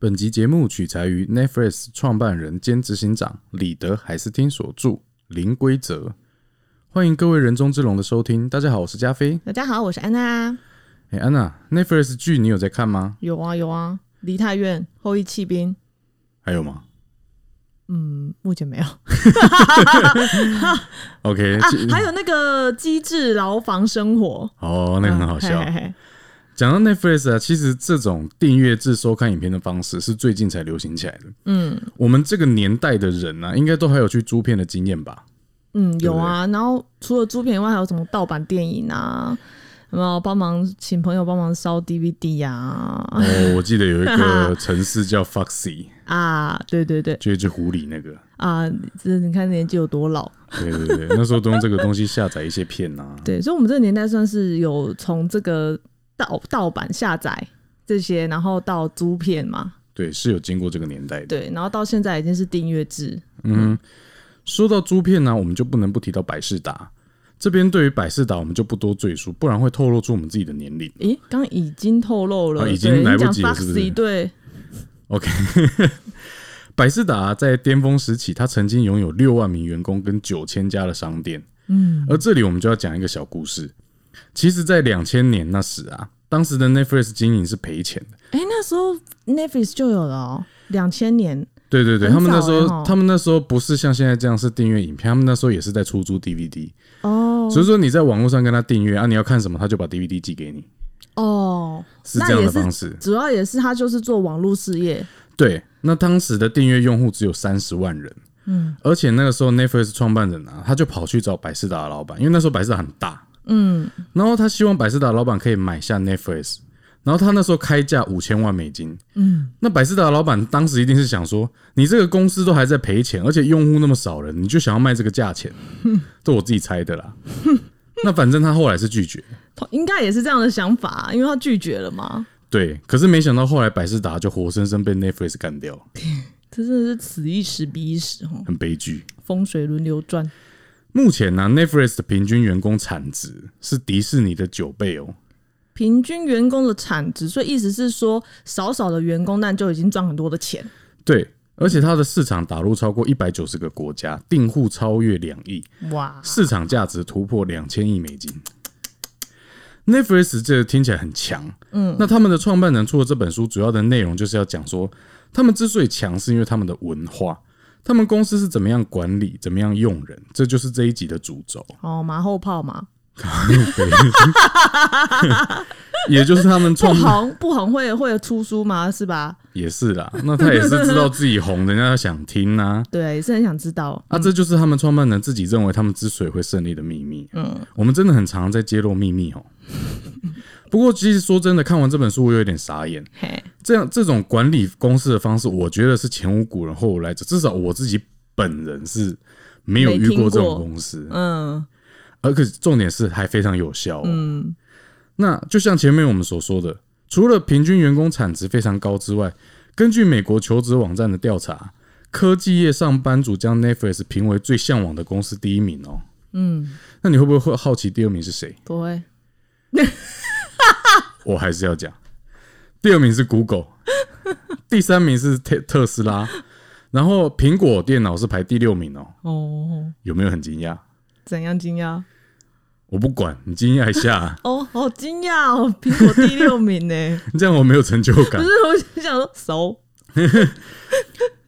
本集节目取材于 Netflix 创办人兼执行长李德海斯汀所著《零规则》。欢迎各位人中之龙的收听。大家好，我是加菲。大家好，我是安娜。哎，安娜，Netflix 剧你有在看吗？有啊，有啊，《梨泰院》《后羿弃兵》。还有吗？嗯，目前没有。OK，啊，还有那个《机智牢房生活哦，》，那个很好笑。嗯嘿嘿嘿讲到 Netflix 啊，其实这种订阅制收看影片的方式是最近才流行起来的。嗯我们这个年代的人啊，应该都还有去租片的经验吧？嗯，有啊。然后除了租片以外，还有什么盗版电影啊？有没有帮忙请朋友帮忙烧 DVD 呀、啊？哦，我记得有一个 城市叫 Foxy，啊，对对对就一只狐狸那个。啊，这你看年纪有多老？对对对，那时候都用这个东西下载一些片啊。对，所以我们这个年代算是有从这个盗盗版下载这些，然后到租片嘛，对，是有经过这个年代的。对，然后到现在已经是订阅制。嗯，说到租片呢、我们就不能不提到百事达。这边对于百事达，我们就不多赘述，不然会透露出我们自己的年龄。诶，刚刚已经透露了，啊已经来不及了是不是对，OK，百事达在巅峰时期，它曾经拥有六万名员工跟九千家的商店。嗯，而这里我们就要讲一个小故事。其实，在两千年那时啊，当时的 Netflix 经营是赔钱的。诶，那时候 Netflix 就有了哦，两千年，对对对，很他们那时候，他们那时候不是像现在这样是订阅影片，他们那时候也是在出租 DVD。哦。所以说你在网络上跟他订阅啊，你要看什么，他就把 DVD 寄给你，哦，是这样的方式。主要也是他就是做网络事业，对，那当时的订阅用户只有三十万人，嗯。而且那个时候 Netflix 创办人啊，他就跑去找百事达的老板，因为那时候百事达很大，嗯，然后他希望百事达老板可以买下 Netflix，然后他那时候开价五千万美金，嗯，那百事达老板当时一定是想说，你这个公司都还在赔钱，而且用户那么少人，你就想要卖这个价钱，这我自己猜的啦。那反正他后来是拒绝，应该也是这样的想法，因为他拒绝了嘛，对，可是没想到后来百事达就活生生被 Netflix 干掉，这 真的是此一时彼一时哦，很悲剧。风水轮流转。目前呢、Netflix 的平均员工产值是迪士尼的九倍哦。平均员工的产值，所以意思是说，少少的员工，但就已经赚很多的钱。对，而且它的市场打入超过一百九十个国家，订户超越两亿，哇，市场价值突破两千亿美金。Netflix 这个听起来很强，嗯，那他们的创办人出了这本书，主要的内容就是要讲说，他们之所以强，是因为他们的文化，他们公司是怎么样管理，怎么样用人，这就是这一集的主轴，哦，马后炮嘛，也就是他们 不创红不红会会出书吗？是吧？也是啦，那他也是知道自己红，人家想听啊、对，也是很想知道。啊，这就是他们创办人自己认为他们之所以会胜利的秘密。嗯，我们真的很常在揭露秘密哦。不过，其实说真的，看完这本书，我有点傻眼。嘿，这样这种管理公司的方式，我觉得是前无古人后无来者。至少我自己本人是没有遇过这种公司，嗯而且重点是还非常有效、哦。嗯，那就像前面我们所说的，除了平均员工产值非常高之外，根据美国求职网站的调查，科技业上班族将 Netflix 评为最向往的公司第一名哦。嗯，那你会不会会好奇第二名是谁？不会。我还是要讲，第二名是 Google，第三名是特特斯拉，然后苹果电脑是排第六名哦。哦，有没有很惊讶？怎样惊讶？我不管你惊讶一下，哦，好惊讶哦！苹果第六名呢？这样我没有成就感不是，。我就想说熟。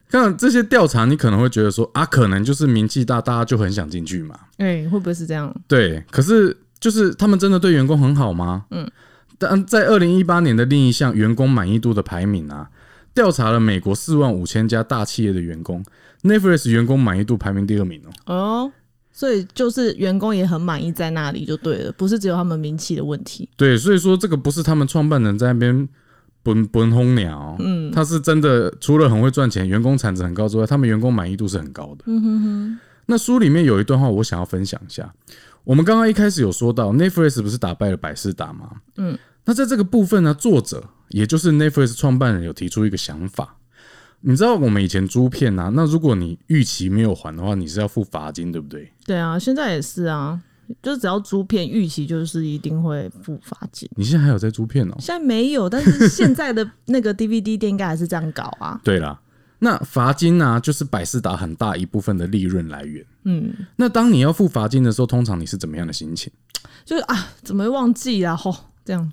看这些调查，你可能会觉得说啊，可能就是名气大，大家就很想进去嘛。哎、会不会是这样？对，可是就是他们真的对员工很好吗？嗯，但在二零一八年的另一项员工满意度的排名啊，调查了美国四万五千家大企业的员工，Netflix 员工满意度排名第二名哦。哦，所以就是员工也很满意在那里就对了，不是只有他们名气的问题。对，所以说这个不是他们创办人在那边本本轰鸟，嗯，他是真的除了很会赚钱，员工产值很高之外，他们员工满意度是很高的。嗯哼哼，那书里面有一段话，我想要分享一下。我们刚刚一开始有说到，Netflix 不是打败了百事达吗？嗯，那在这个部分呢，作者也就是 Netflix 创办人有提出一个想法。你知道我们以前租片啊，那如果你逾期没有还的话，你是要付罚金，对不对？对啊，现在也是啊，就是只要租片逾期就是一定会付罚金。你现在还有在租片哦？现在没有，但是现在的那个 DVD 店应该还是这样搞啊。对啦，那罚金呢、就是百事达很大一部分的利润来源。嗯，那当你要付罚金的时候，通常你是怎么样的心情？就是啊，怎么会忘记啊？吼，这样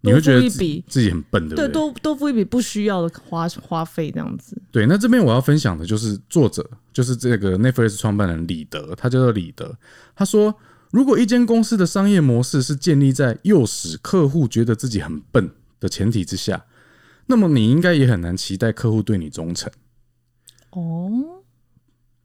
你会觉得自己很笨，对不对，对？多多付一笔不需要的花花费，这样子。对，那这边我要分享的就是作者，就是这个 Netflix 创办人李德，他叫做李德。他说，如果一间公司的商业模式是建立在诱使客户觉得自己很笨的前提之下，那么你应该也很难期待客户对你忠诚。哦，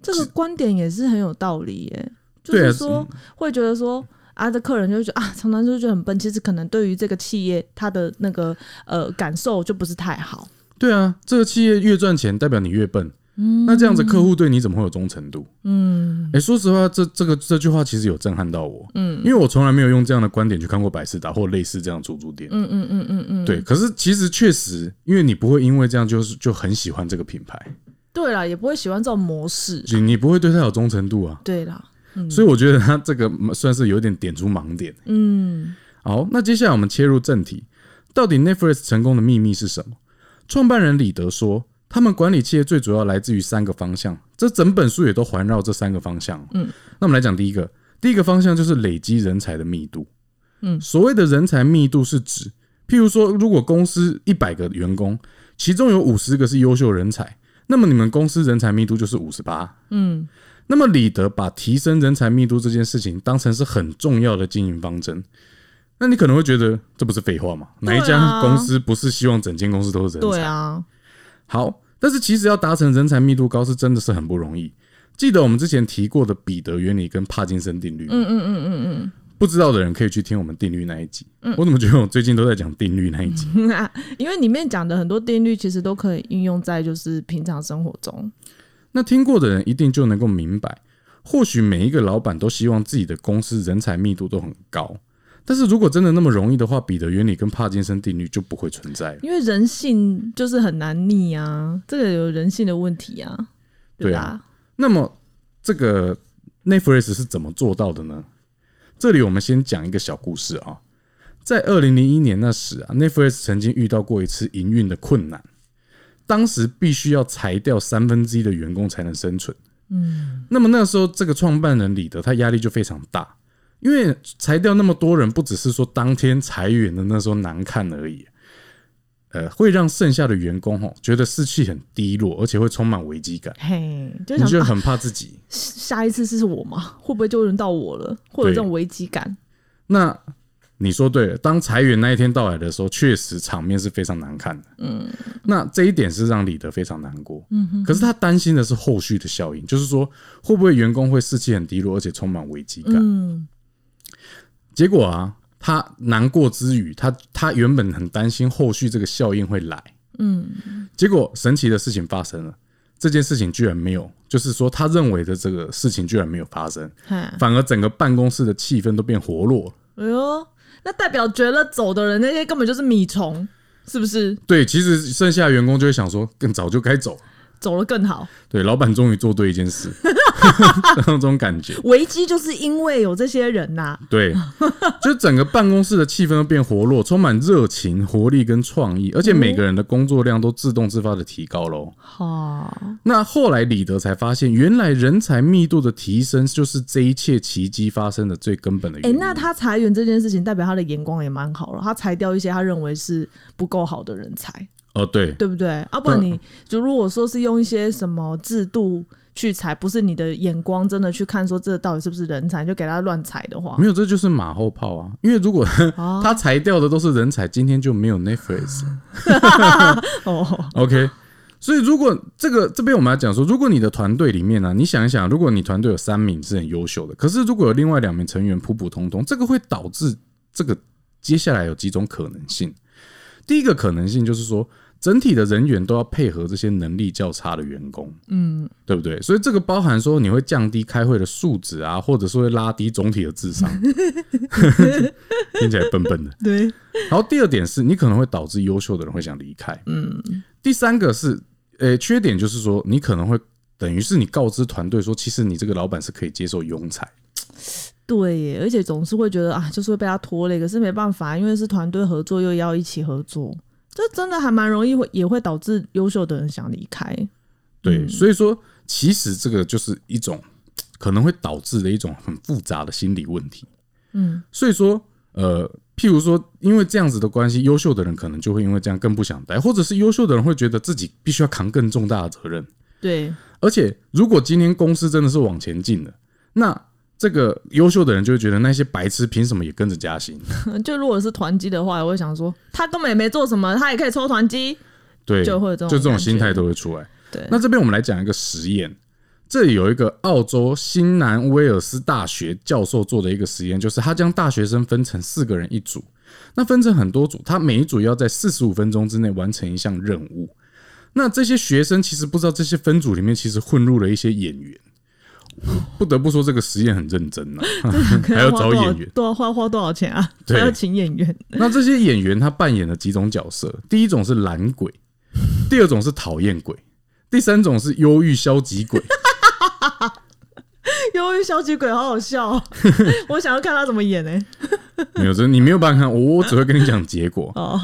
这个观点也是很有道理耶。就是说，会觉得说啊，这客人就会觉得啊，常常就觉得很笨。其实可能对于这个企业，他的那个呃感受就不是太好。对啊，这个企业越赚钱，代表你越笨。嗯那这样子，客户对你怎么会有忠诚度？嗯哎、说实话，这这个这句话其实有震撼到我。嗯，因为我从来没有用这样的观点去看过百事达或类似这样的出租店。嗯嗯嗯嗯嗯，对，可是其实确实，因为你不会因为这样就是就很喜欢这个品牌，对啦，也不会喜欢这种模式。你你不会对他有忠诚度啊。对啦，所以我觉得他这个算是有点点出盲点。嗯好，那接下来我们切入正题，到底 Netflix 成功的秘密是什么？创办人李德说，他们管理企业最主要来自于三个方向，这整本书也都环绕这三个方向。嗯，那我们来讲第一个，第一个方向就是累积人才的密度。嗯所谓的人才密度是指，譬如说，如果公司一百个员工，其中有五十个是优秀人才，那么你们公司人才密度就是五十八。嗯那么李德把提升人才密度这件事情当成是很重要的经营方针，那你可能会觉得这不是废话吗？哪一家公司不是希望整间公司都是人才？对啊，好，但是其实要达成人才密度高是真的是很不容易。记得我们之前提过的彼得原理跟帕金森定律，嗯嗯嗯嗯嗯。不知道的人可以去听我们定律那一集。我怎么觉得我最近都在讲定律那一集？因为里面讲的很多定律，其实都可以应用在就是平常生活中。那听过的人一定就能够明白，或许每一个老板都希望自己的公司人才密度都很高，但是如果真的那么容易的话，彼得原理跟帕金森定律就不会存在了。因为人性就是很难逆啊，这个有人性的问题啊，对啊那么这个 Netflix 是怎么做到的呢？这里我们先讲一个小故事啊。在二零零一年那时啊，Netflix 曾经遇到过一次营运的困难，当时必须要裁掉三分之一的员工才能生存。嗯，那么那时候这个创办人李德他压力就非常大，因为裁掉那么多人，不只是说当天裁员的那时候难看而已，呃，会让剩下的员工吼觉得士气很低落，而且会充满危机感。嘿，就很怕自己。下一次是我吗？会不会就轮到我了？会有这种危机感？那你说对了，当裁员那一天到来的时候，确实场面是非常难看的。嗯，那这一点是让李德非常难过。嗯哼，可是他担心的是后续的效应，就是说会不会员工会士气很低落，而且充满危机感。嗯，结果啊，他难过之余，他他原本很担心后续这个效应会来。嗯，结果神奇的事情发生了，这件事情居然没有，就是说他认为的这个事情居然没有发生，反而整个办公室的气氛都变活络了。哎呦，那代表觉得走的人那些根本就是米虫，是不是？对，其实剩下的员工就会想说，更早就该走。走了更好。对，老板终于做对一件事，那种感觉。危机就是因为有这些人呐、对，就整个办公室的气氛都变活络，充满热情、活力跟创意，而且每个人的工作量都自动自发的提高喽。好，那后来李德才发现，原来人才密度的提升就是这一切奇迹发生的最根本的哎、原因。那他裁员这件事情，代表他的眼光也蛮好了。他裁掉一些他认为是不够好的人才，哦，对，对不对？啊，不然你就如果说是用一些什么制度去裁，不是你的眼光真的去看说这到底是不是人才，就给他乱裁的话没，有，这就是马后炮啊。因为如果哦 他裁掉的都是人才，今天就没有 Netflix 了。哦，OK，所以如果这个这边我们要讲说，如果你的团队里面呢、你想一想，如果你团队有三名是很优秀的，可是如果有另外两名成员普普通通，这个会导致这个接下来有几种可能性。第一个可能性就是说，整体的人员都要配合这些能力较差的员工，嗯，对不对？所以这个包含说你会降低开会的素质啊，或者是会拉低总体的智商，听起来笨笨的。对，然后第二点是你可能会导致优秀的人会想离开。嗯，第三个是，呃，缺点就是说你可能会等于是你告知团队说，其实你这个老板是可以接受庸才。对耶，而且总是会觉得啊，就是会被他拖累，可是没办法，因为是团队合作，又要一起合作，这真的还蛮容易会也会导致优秀的人想离开。对，所以说其实这个就是一种可能会导致的一种很复杂的心理问题。嗯，所以说呃，譬如说因为这样子的关系，优秀的人可能就会因为这样更不想待，或者是优秀的人会觉得自己必须要扛更重大的责任。对，而且如果今天公司真的是往前进的，那这个优秀的人就会觉得那些白痴凭什么也跟着加薪？就如果是团积的话，我会想说，他根本也没做什么，他也可以抽团积。对，就会有这种就这种心态都会出来。对，那这边我们来讲一个实验，这里有一个澳洲新南威尔斯大学教授做的一个实验，就是他将大学生分成四个人一组，那分成很多组，他每一组要在四十五分钟之内完成一项任务。那这些学生其实不知道，这些分组里面其实混入了一些演员。不得不说，这个实验很认真呐、还要找演员。多少花花多少钱啊？对还要请演员。那这些演员他扮演了几种角色？第一种是懒鬼，第二种是讨厌鬼，第三种是忧郁消极鬼。忧郁消极鬼好好笑、哦，我想要看他怎么演呢、没有，这你没有办法看，我我只会跟你讲结果。哦，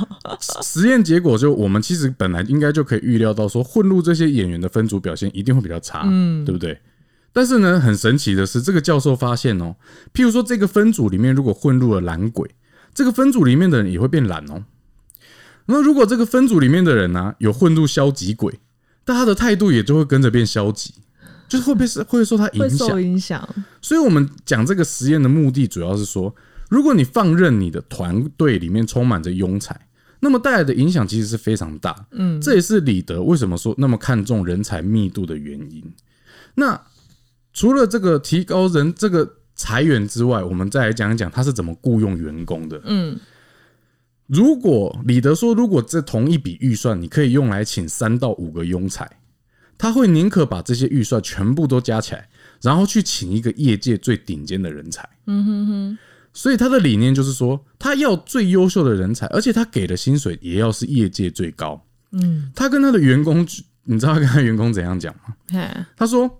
实验结果就我们其实本来应该就可以预料到，说混入这些演员的分组表现一定会比较差，嗯，对不对？但是呢，很神奇的是，这个教授发现哦，譬如说这个分组里面如果混入了懒鬼，这个分组里面的人也会变懒哦。那如果这个分组里面的人呢、有混入消极鬼，但他的态度也就会跟着变消极，就是会被是会受他影响受。影响。所以我们讲这个实验的目的，主要是说，如果你放任你的团队里面充满着庸才，那么带来的影响其实是非常大。嗯，这也是李德为什么说那么看重人才密度的原因。那除了这个提高人这个裁员之外，我们再来讲一讲他是怎么雇佣员工的。嗯，如果李德说，如果这同一笔预算你可以用来请三到五个庸才，他会宁可把这些预算全部都加起来，然后去请一个业界最顶尖的人才。嗯哼哼。所以他的理念就是说，他要最优秀的人才，而且他给的薪水也要是业界最高。嗯，他跟他的员工，你知道他跟他员工怎样讲吗？他说：“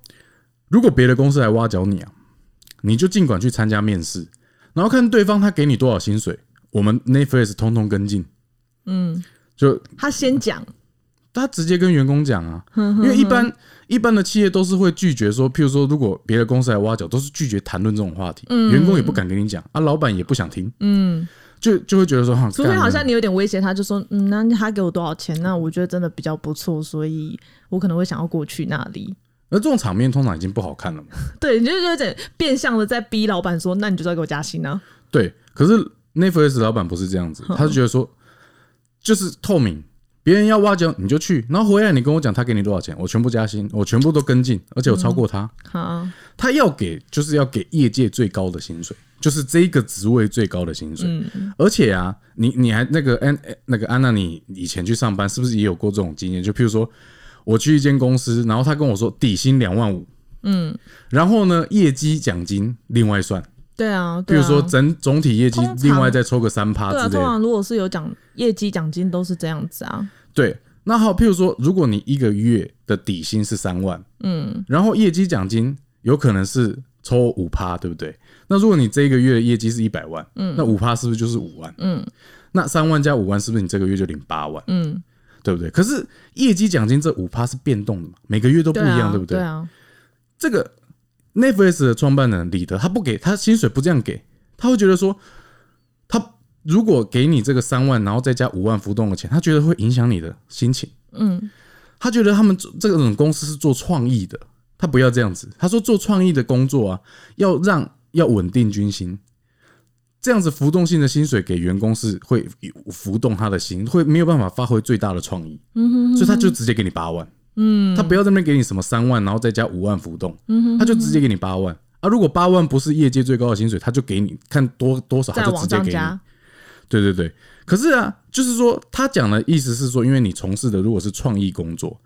如果别的公司来挖角你啊，你就尽管去参加面试，然后看对方他给你多少薪水，我们 Netflix 通通跟进。”嗯，就他先讲，他直接跟员工讲啊，因为一般一般的企业都是会拒绝说，譬如说，如果别的公司来挖角，都是拒绝谈论这种话题，员工也不敢跟你讲啊，老板也不想听，嗯，就就会觉得说，哈，除非好像你有点威胁他，就说，嗯，那他给我多少钱？那我觉得真的比较不错，所以我可能会想要过去那里。而这种场面通常已经不好看了嘛。对，你就有点变相的在逼老板说，那你就是要给我加薪啊。对，可是 Netflix 老板不是这样子，他是觉得说，就是透明，别人要挖角你就去，然后回来你跟我讲他给你多少钱，我全部加薪，我全部都跟进，而且我超过他。好，他要给就是要给业界最高的薪水，就是这一个职位最高的薪水。嗯而且啊，你你还那个安那个安娜，你以前去上班是不是也有过这种经验？就譬如说，我去一间公司，然后他跟我说底薪两万五，嗯，然后呢业绩奖金另外算，对啊，比如说整总体业绩另外再抽个三趴之类的。通常如果是有奖业绩奖金都是这样子啊。对，那好，譬如说，如果你一个月的底薪是三万，嗯，然后业绩奖金有可能是抽五趴，对不对？那如果你这一个月的业绩是一百万，嗯，那五趴是不是就是五万？嗯，那三万加五万，是不是你这个月就领八万？嗯，对不对？可是业绩奖金这五趴是变动的嘛，每个月都不一对啊，样，对不对？对啊，这个 Netflix 的创办人李德，他不给他薪水不这样给，他会觉得说，他如果给你这个三万，然后再加五万浮动的钱，他觉得会影响你的心情。嗯，他觉得他们做这种公司是做创意的，他不要这样子。他说做创意的工作啊，要让要稳定军心，这样子浮动性的薪水给员工是会浮动他的心，会没有办法发挥最大的创意。嗯哼所以他就直接给你八万。嗯，他不要在那边给你什么三万，然后再加五万浮动。嗯哼他就直接给你八万。啊，如果八万不是业界最高的薪水，他就给你看多多少，他就直接给你。对对对，可是啊，就是说他讲的意思是说，因为你从事的如果是创意工作，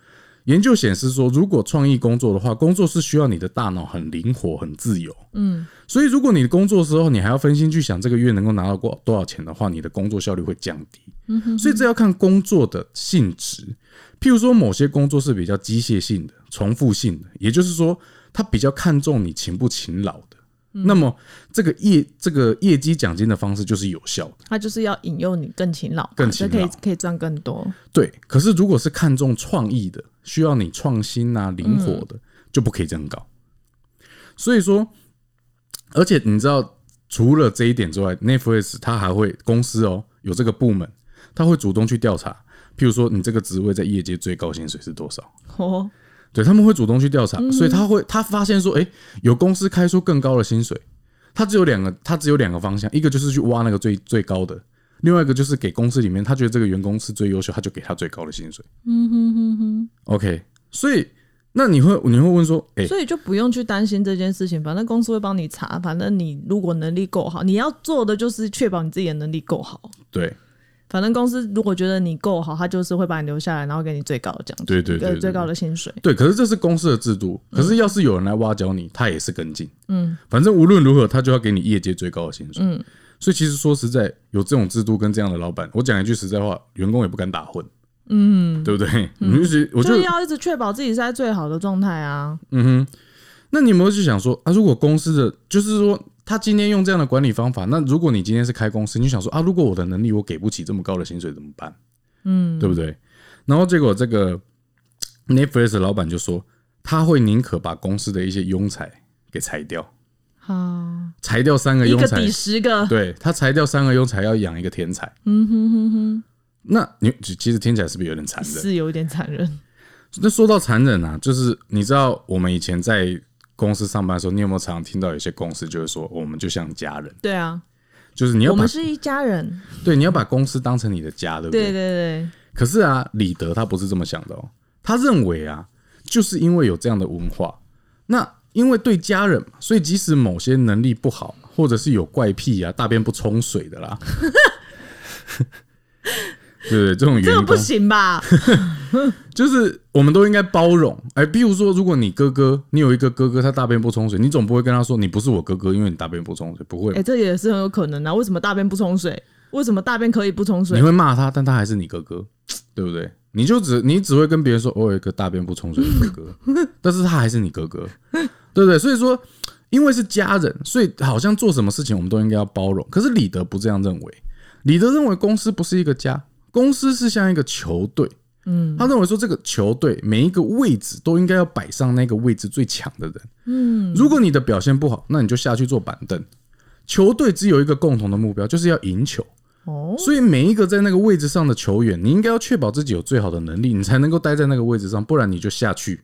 研究显示说，如果创意工作的话，工作是需要你的大脑很灵活、很自由。嗯，所以如果你的工作的时候，你还要分心去想这个月能够拿到多多少钱的话，你的工作效率会降低。嗯哼所以这要看工作的性质。譬如说，某些工作是比较机械性的、重复性的，也就是说，他比较看重你勤不勤劳的。那么这个业这个业绩奖金的方式就是有效的，他就是要引诱你更勤劳，更勤劳可以可以赚更多。对。可是如果是看重创意的，需要你创新啊、灵活的，就不可以这样搞。所以说，而且你知道，除了这一点之外，Netflix 它还会公司哦有这个部门，他会主动去调查，譬如说你这个职位在业界最高薪水是多少。哦，对，他们会主动去调查，所以他会他发现说，哎、有公司开出更高的薪水，他只有两个，他只有两个方向，一个就是去挖那个最最高的，另外一个就是给公司里面他觉得这个员工是最优秀，他就给他最高的薪水。嗯哼哼哼，OK，所以那你会你会问说，哎、所以就不用去担心这件事情，反正公司会帮你查，反正你如果能力够好，你要做的就是确保你自己的能力够好。对。反正公司如果觉得你够好，他就是会把你留下来，然后给你最高的奖金，对对对。最高的薪水。对，可是这是公司的制度，可是要是有人来挖角你，他也是跟进，嗯，反正无论如何，他就要给你业界最高的薪水，嗯，所以其实说实在，有这种制度跟这样的老板，我讲一句实在话，员工也不敢打混，嗯，对不对？你就是，我就就是要一直确保自己是在最好的状态啊。嗯哼那你有没有去想说啊？如果公司的就是说，他今天用这样的管理方法，那如果你今天是开公司，你就想说啊，如果我的能力我给不起这么高的薪水怎么办？嗯，对不对？然后结果这个 Netflix 老板就说，他会宁可把公司的一些庸才给裁掉，好，裁掉三个庸才十个，对他裁掉三个庸才要养一个天才。嗯哼哼哼。那你其实听起来是不是有点残忍？是有点残忍。那说到残忍啊，就是你知道我们以前在公司上班的时候，你有没有常常听到有些公司就是说，我们就像家人，对啊，就是你要把我们是一家人。对你要把公司当成你的家，对不对对？对对，可是啊，李德他不是这么想的哦，他认为啊，就是因为有这样的文化，那因为对家人嘛，所以即使某些能力不好，或者是有怪癖啊，大便不冲水的啦，对对，这种这个不行吧？就是我们都应该包容。哎，比如说，如果你哥哥，你有一个哥哥，他大便不冲水，你总不会跟他说你不是我哥哥，因为你大便不冲水，不会哎、，这也是很有可能啊。为什么大便不冲水？为什么大便可以不冲水你？会骂他，但他还是你哥哥，对不对？你就只你只会跟别人说，我有一个大便不冲水的哥哥，但是他还是你哥哥，对不对？所以说，因为是家人，所以好像做什么事情我们都应该要包容。可是李德不这样认为，李德认为公司不是一个家，公司是像一个球队。嗯，他认为说这个球队每一个位置都应该要摆上那个位置最强的人。嗯，如果你的表现不好，那你就下去坐板凳。球队只有一个共同的目标，就是要赢球。哦，所以每一个在那个位置上的球员，你应该要确保自己有最好的能力，你才能够待在那个位置上，不然你就下去，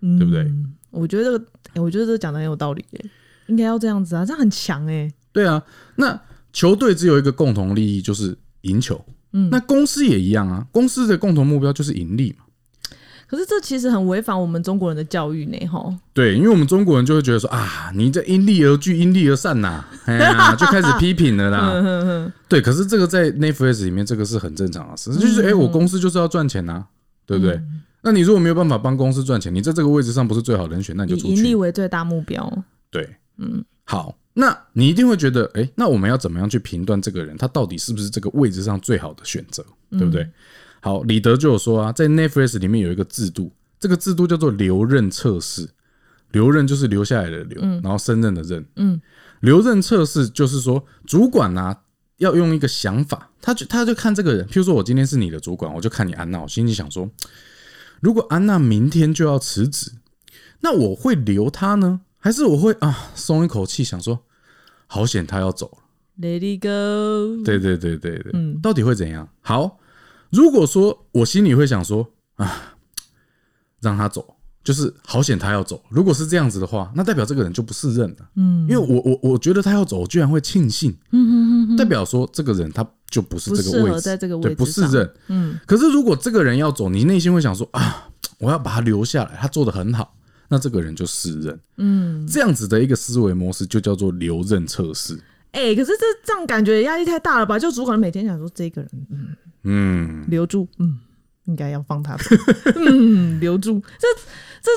对不对？我觉得这个，哎我觉得这个讲的很有道理欸，应该要这样子啊，这样很强哎。对啊，那球队只有一个共同利益，就是赢球。嗯，那公司也一样啊，公司的共同目标就是盈利嘛。可是这其实很违反我们中国人的教育呢，哈。对，因为我们中国人就会觉得说啊，你这因利而聚，因利而散呐、哎呀，就开始批评了啦。对，可是这个在 Netflix 里面，这个是很正常的事，就是哎、我公司就是要赚钱呐、对不对？那你如果没有办法帮公司赚钱，你在这个位置上不是最好人选，那你就出以盈利。为最大目标。对，嗯，好，那你一定会觉得，哎、那我们要怎么样去评断这个人，他到底是不是这个位置上最好的选择，对不对？好，李德就有说啊，在 Netflix 里面有一个制度，这个制度叫做留任测试。留任就是留下来的留，然后升任的任。嗯，留任测试就是说，主管啊要用一个想法，他就他就看这个人，譬如说我今天是你的主管，我就看你安娜，我心里想说，如果安娜明天就要辞职，那我会留她呢，还是我会啊松一口气，想说好险她要走了。Let it go。对对对对对，到底会怎样？好，如果说我心里会想说啊，让他走，就是好险他要走。如果是这样子的话，那代表这个人就不是任了。嗯，因为我我我觉得他要走，我居然会庆幸。嗯哼代表说这个人他就不是这个位置，在这个位对，不是任。嗯，可是如果这个人要走，你内心会想说啊，我要把他留下来，他做的很好。那这个人就是任，嗯，这样子的一个思维模式就叫做留任测试，哎、可是这这样感觉压力太大了吧？就主管每天想说这个人，嗯，嗯，留住，嗯，应该要放他走，嗯，留住，这这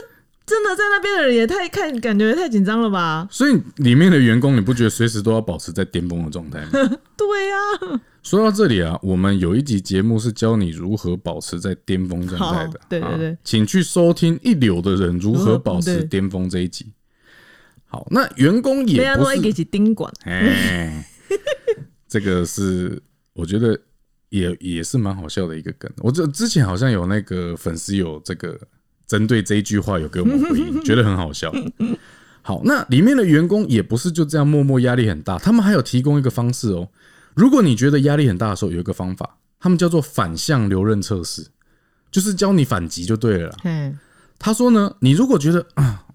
真的在那边的人也太看感觉太紧张了吧？所以里面的员工，你不觉得随时都要保持在巅峰的状态吗？对呀、说到这里啊，我们有一集节目是教你如何保持在巅峰状态的，对对对啊请去收听一流的人如何保持巅峰这一集。好，那员工也不是给起宾馆，哎，这个是我觉得也也是蛮好笑的一个梗。我这之前好像有那个粉丝有这个针对这一句话有给我们回应，觉得很好笑。好，那里面的员工也不是就这样默默压力很大，他们还有提供一个方式哦。如果你觉得压力很大的时候，有一个方法，他们叫做反向留任测试，就是教你反击就对了啦。嗯，他说呢，你如果觉得啊，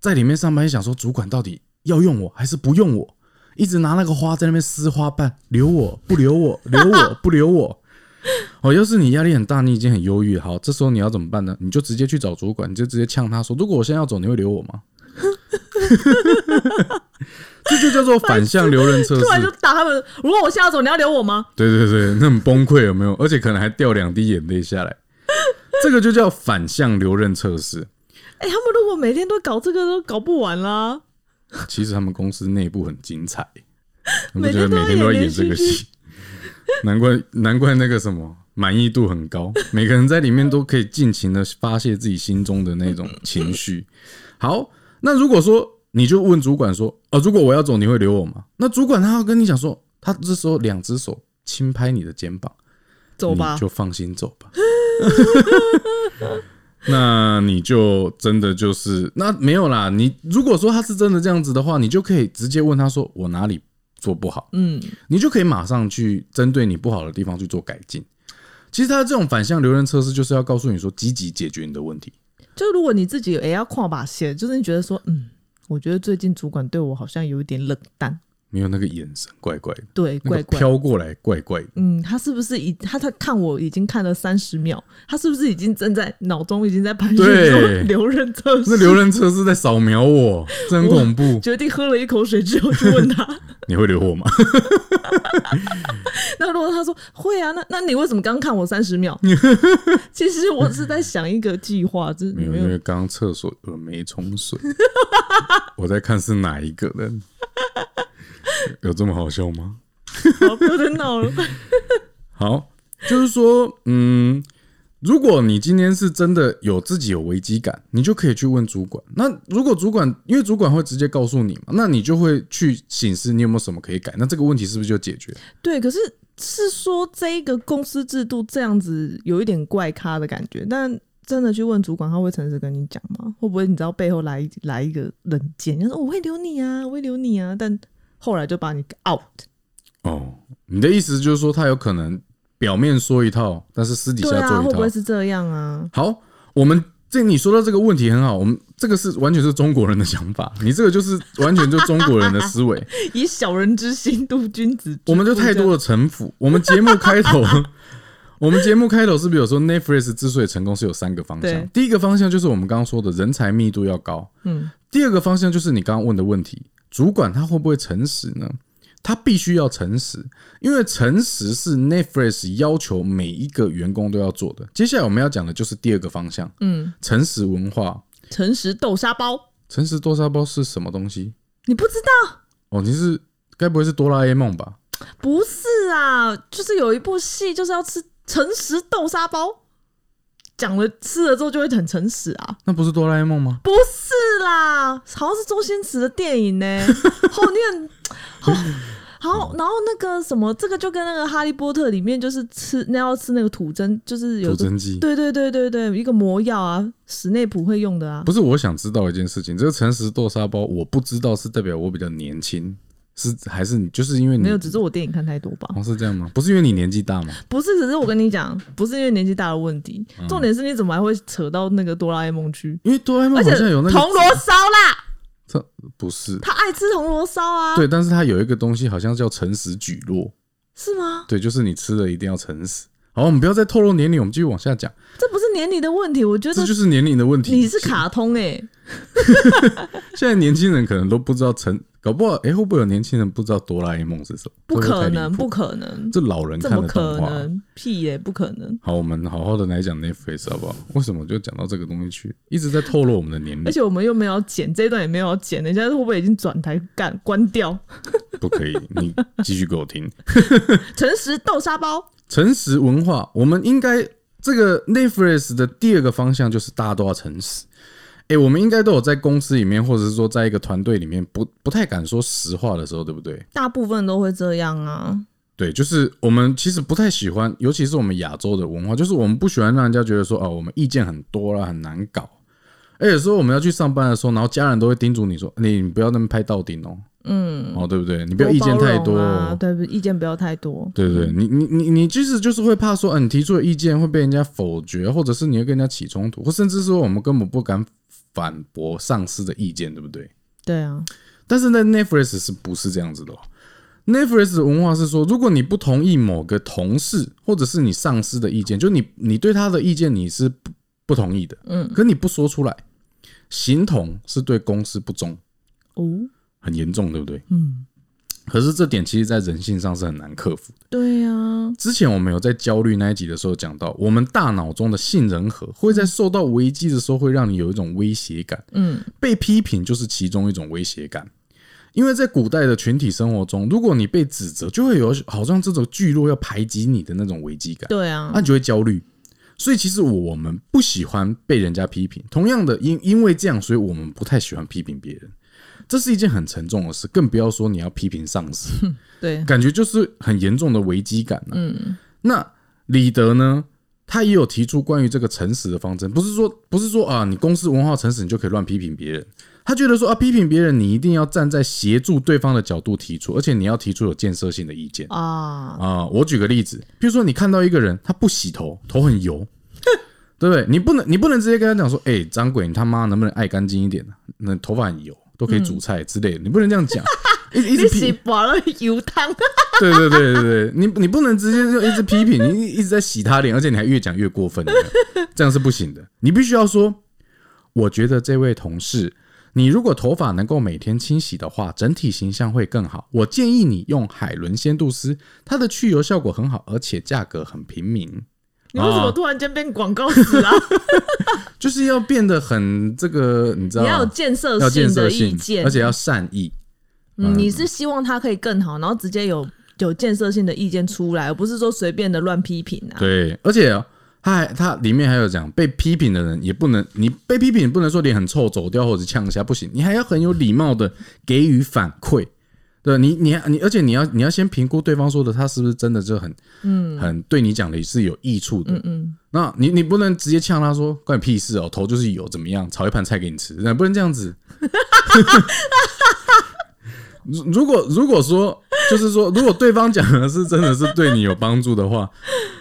在里面上班，想说主管到底要用我还是不用我，一直拿那个花在那边撕花瓣，留我不留我，留我不留我。哦，要是你压力很大，你已经很忧郁，好，这时候你要怎么办呢？你就直接去找主管，你就直接呛他说：“如果我现在要走，你会留我吗？” 这就叫做反向留任测试突。然就打他们。如果我现在要走，你要留我吗？对对对，那很崩溃有没有？而且可能还掉两滴眼泪下来。这个就叫反向留任测试。哎、他们如果每天都搞这个，都搞不完啦。其实他们公司内部很精彩，你不每觉得每天都在演演这个戏？难怪难怪那个什么满意度很高，每个人在里面都可以尽情的发泄自己心中的那种情绪。好，那如果说你就问主管说，哦，如果我要走，你会留我吗？那主管他要跟你讲说，他这时候两只手轻拍你的肩膀，走吧，就放心走吧。那你就真的就是那没有啦。你如果说他是真的这样子的话，你就可以直接问他说我哪里做不好，嗯，你就可以马上去针对你不好的地方去做改进。其实他这种反向留人测试就是要告诉你说，积极解决你的问题。就如果你自己也要跨把线，就是你觉得说，嗯，我觉得最近主管对我好像有一点冷淡，没有那个眼神怪怪的，对，怪怪。飘过来怪怪的。嗯，他是不是已他他看我已经看了三十秒，他是不是已经正在脑中已经在盘旋对说留人测试？那留任测试在扫描我，这很恐怖。决定喝了一口水之后就问他，你会留我吗？那如果他说会啊，那那你为什么刚看我三十秒？其实我是在想一个计划，就是因为刚刚厕所有没冲水，我在看是哪一个人。有这么好笑吗？好不要再闹了。好，就是说，嗯，如果你今天是真的有自己有危机感，你就可以去问主管。那如果主管，因为主管会直接告诉你嘛，那你就会去审视你有没有什么可以改。那这个问题是不是就解决？对，可是是说这一个公司制度这样子有一点怪咖的感觉，但真的去问主管，他会诚实跟你讲吗？会不会你知道背后来一来一个冷箭，他说我会留你啊，我会留你啊，但后来就把你 out。哦，你的意思就是说，他有可能表面说一套，但是私底下做一套。会不会是这样啊？好，我们这你说到这个问题很好，我们这个是完全是中国人的想法，你这个就是完全就中国人的思维。以小人之心度君子我们就太多的城府。我们节目开头，我们节目开头是不是有说 Netflix 之所以成功是有三个方向？第一个方向就是我们刚刚说的人才密度要高，嗯，第二个方向就是你刚刚问的问题，主管他会不会诚实呢？他必须要诚实，因为诚实是 Netflix 要求每一个员工都要做的。接下来我们要讲的就是第二个方向，嗯，诚实文化。诚实豆沙包，诚实豆沙包是什么东西？你不知道？哦，你是该不会是哆啦 A 梦吧？不是啊，就是有一部戏就是要吃诚实豆沙包，讲了吃了之后就会很诚实啊。那不是哆啦 A 梦吗？不是啦，好像是周星驰的电影呢、好，你很好好，然后那个什么，这个就跟那个《哈利波特》里面就是吃那要吃那个土针，就是有个土针剂。对对对对对，一个魔药啊，史内普会用的啊。不是，我想知道一件事情，这个诚实豆沙包，我不知道是代表我比较年轻，是还是你就是因为你没有，只是我电影看太多吧。哦是这样吗？不是因为你年纪大吗？不是，只是我跟你讲，不是因为年纪大的问题，嗯重点是你怎么还会扯到那个哆啦 A 梦去？因为哆啦 A 梦而且好像有那个铜锣烧啦，这不是他爱吃铜锣烧啊，对，但是他有一个东西好像叫诚实举落，是吗？对，就是你吃了一定要诚实。好，我们不要再透露年龄，我们继续往下讲，这不是年龄的问题，我觉得这就是年龄的问题。你是卡通哎、现在年轻人可能都不知道成，搞不好哎、会不会有年轻人不知道哆啦 A 梦是什么？不可能，不可能，这老人看怎么可的动画。能？屁耶、不可能！好，我们好好的来讲 Netflix 好不好？为什么就讲到这个东西去？一直在透露我们的年龄，而且我们又没有剪这一段，也没有要剪，人家会不会已经转台干关掉？不可以，你继续给我听。诚实豆沙包，诚实文化，我们应该这个 Netflix 的第二个方向就是大家都要诚实。哎、我们应该都有在公司里面，或者是说在一个团队里面不不太敢说实话的时候，对不对？大部分都会这样啊。对，就是我们其实不太喜欢，尤其是我们亚洲的文化，就是我们不喜欢让人家觉得说，哦，我们意见很多啦，很难搞。而且说我们要去上班的时候，然后家人都会叮嘱你说，你你不要那么拍到顶哦，嗯，哦，对不对？你不要意见太多。对不？意见不要太多。对对对，你你你你其实就是会怕说，嗯、你提出的意见会被人家否决，或者是你会跟人家起冲突，或甚至说我们根本不敢反驳上司的意见，对不对？对啊，但是在 Netflix 是不是这样子的、哦、？Netflix 的文化是说，如果你不同意某个同事或者是你上司的意见，就你你对他的意见你是不不同意的，嗯，可你不说出来，形同是对公司不忠，哦，很严重，对不对？嗯，可是这点其实在人性上是很难克服的。对啊，之前我们有在焦虑那一集的时候讲到，我们大脑中的杏仁核会在受到危机的时候，会让你有一种威胁感。嗯，被批评就是其中一种威胁感。因为在古代的群体生活中，如果你被指责，就会有好像这种聚落要排挤你的那种危机感，对啊那，你就会焦虑。所以其实我们不喜欢被人家批评，同样的，因因为这样，所以我们不太喜欢批评别人。这是一件很沉重的事，更不要说你要批评上司，对，感觉就是很严重的危机感呢、嗯，那李德呢？他也有提出关于这个诚实的方针，不是说不是说啊，你公司文化诚实，你就可以乱批评别人。他觉得说啊，批评别人，你一定要站在协助对方的角度提出，而且你要提出有建设性的意见啊，啊。我举个例子，比如说你看到一个人他不洗头，头很油，对不对？你不能你不能直接跟他讲说，哎、张鬼，你他妈能不能爱干净一点呢、那头发很油，都可以煮菜之类的，你不能这样讲，一一你直批洗饱了油汤，对对对对对，你你不能直接就一直批评，你一直在洗他脸，而且你还越讲越过分，这样是不行的。你必须要说，我觉得这位同事，你如果头发能够每天清洗的话，整体形象会更好。我建议你用海伦仙度丝，它的去油效果很好，而且价格很平民。你为什么突然间变广告词啊？就是要变得很这个，你知道你要有？建设要建性的意见，而且要善意。嗯，你是希望他可以更好，然后直接有有建设性的意见出来，而不是说随便的乱批评啊。对，而且哦他还他里面还有讲，被批评的人也不能，你被批评也不能说脸很臭走掉或者呛一下，不行，你还要很有礼貌的给予反馈。对你，你你，而且你要你要先评估对方说的，他是不是真的就很嗯很对你讲的是有益处的。嗯嗯，那你你不能直接呛他说关你屁事哦，头就是有怎么样，炒一盘菜给你吃，那不能这样子。如如果如果说就是说，如果对方讲的是真的是对你有帮助的话，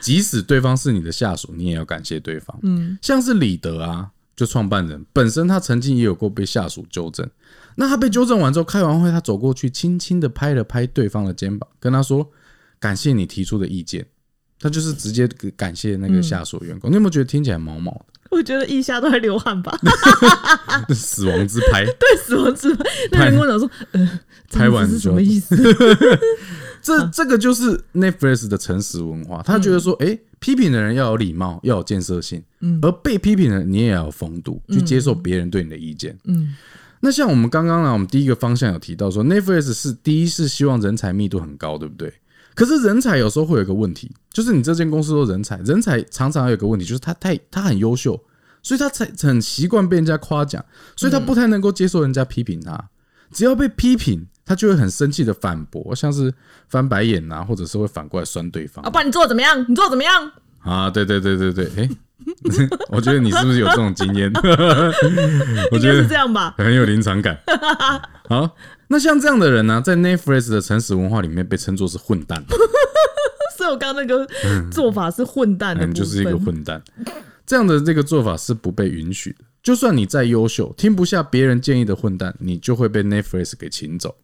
即使对方是你的下属，你也要感谢对方。嗯，像是李德啊，就创办人本身，他曾经也有过被下属纠正。那他被纠正完之后，开完会，他走过去，轻轻的拍了拍对方的肩膀，跟他说：“感谢你提出的意见。”他就是直接感谢那个下属员工。你有没有觉得听起来毛毛的我觉得腋下都在流汗吧。死亡之拍，对，死亡之拍，那员工讲说，呃，这拍完是什么意思？这这个就是 Netflix 的诚实文化。他觉得说，哎、批评的人要有礼貌，要有建设性，嗯而被批评的人你也要有风度，去接受别人对你的意见。嗯那像我们刚刚呢，我们第一个方向有提到说，Netflix 是第一是希望人才密度很高，对不对？可是人才有时候会有一个问题，就是你这间公司都人才，人才常常有一个问题，就是他太他很优秀，所以他才很习惯被人家夸奖，所以他不太能够接受人家批评他。只要被批评，他就会很生气的反驳，像是翻白眼呐、或者是会反过来酸对方啊，不然你做的怎么样？你做的怎么样？啊。对对对对对，哎、我觉得你是不是有这种经验？我觉得是这样吧？很有临场感。好，那像这样的人呢、在 Netflix 的诚实文化里面被称作是混蛋，所以我刚刚那个做法是混蛋的就是一个混蛋。这样的这个做法是不被允许的。就算你再优秀，听不下别人建议的混蛋，你就会被 Netflix 给请走。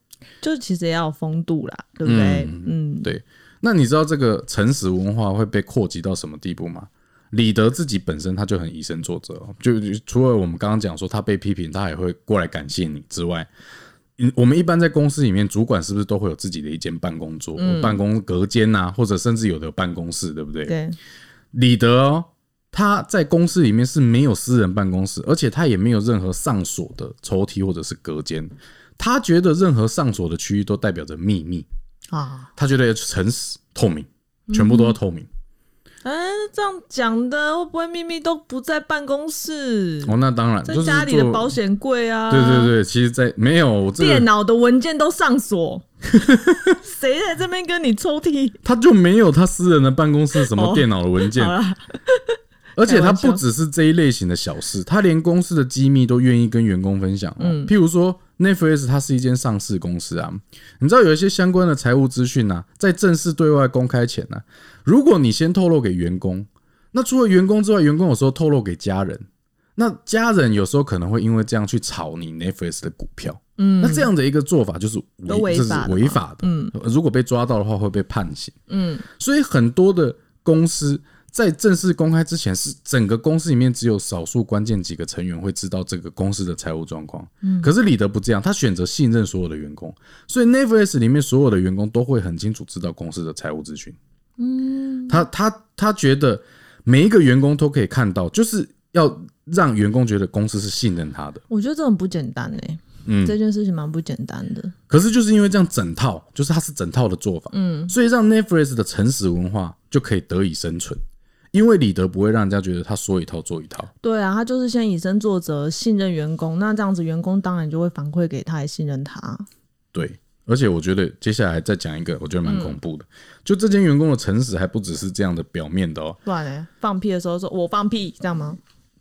就是其实也要有风度啦，对不对？嗯，对，那你知道这个诚实文化会被扩及到什么地步吗？李德自己本身他就很以身作则哦，就就除了我们刚刚讲说他被批评，他也会过来感谢你之外，嗯，我们一般在公司里面，主管是不是都会有自己的一间办公桌、办公隔间呐、或者甚至有的办公室，对不对？对，李德哦，他在公司里面是没有私人办公室，而且他也没有任何上锁的抽屉或者是隔间。他觉得任何上锁的区域都代表着秘密，啊，他觉得要诚实透明，全部都要透明。哎，这样讲的会不会秘密都不在办公室？哦，那当然，在家里的保险柜啊。对对对，其实，在没有电脑的文件都上锁，谁在这边跟你抽屉？他就没有他私人的办公室什么电脑的文件。而且他不只是这一类型的小事，他连公司的机密都愿意跟员工分享。嗯，譬如说，Netflix 它是一间上市公司啊，你知道有一些相关的财务资讯呢，在正式对外公开前呢，如果你先透露给员工，那除了员工之外，员工有时候透露给家人，那家人有时候可能会因为这样去炒你 Netflix 的股票。嗯，那这样的一个做法就是违，这是违法的。嗯，如果被抓到的话会被判刑。嗯，所以很多的公司。在正式公开之前，是整个公司里面只有少数关键几个成员会知道这个公司的财务状况。嗯，可是李德不这样，他选择信任所有的员工，所以 Netflix 里面所有的员工都会很清楚知道公司的财务资讯。嗯，他他他觉得每一个员工都可以看到，就是要让员工觉得公司是信任他的。我觉得这很不简单哎。嗯，这件事情蛮不简单的。可是就是因为这样整套，就是它是整套的做法，嗯，所以让 Netflix 的诚实文化就可以得以生存。因为李德不会让人家觉得他说一套做一套。对啊，他就是先以身作则，信任员工。那这样子，员工当然就会反馈给他，也信任他。对，而且我觉得接下来再讲一个，我觉得蛮恐怖的。就这间员工的诚实，还不只是这样的表面的哦。不然呢？放屁的时候说我放屁，这样吗？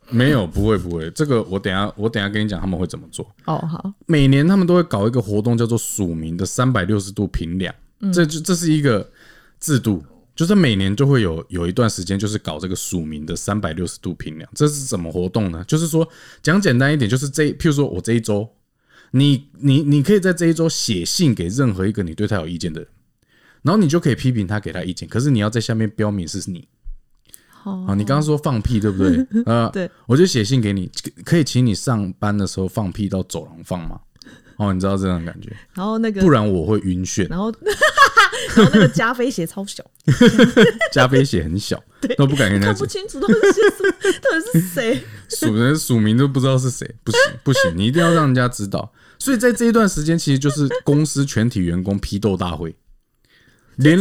没有，不会，不会。这个我等下，我等下跟你讲他们会怎么做。哦，好。每年他们都会搞一个活动，叫做署名的三百六十度评量。这就这是一个制度。就是每年就会有有一段时间，就是搞这个署名的三百六十度评量，这是怎么活动呢？就是说讲简单一点，就是这譬如说我这一周，你你你可以在这一周写信给任何一个你对他有意见的人，然后你就可以批评他，给他意见，可是你要在下面标明是你。哦，你刚刚说放屁对不对？呃，对，我就写信给你，可以请你上班的时候放屁到走廊放吗？哦，你知道这种感觉，然后那个不然我会晕眩，然后 然后那个加菲鞋超小，加菲鞋很小，都不敢跟人家看不清楚到底是到底是谁，署人署名都不知道是谁，不行不行，你一定要让人家知道。所以在这一段时间，其实就是公司全体员工批斗大会。连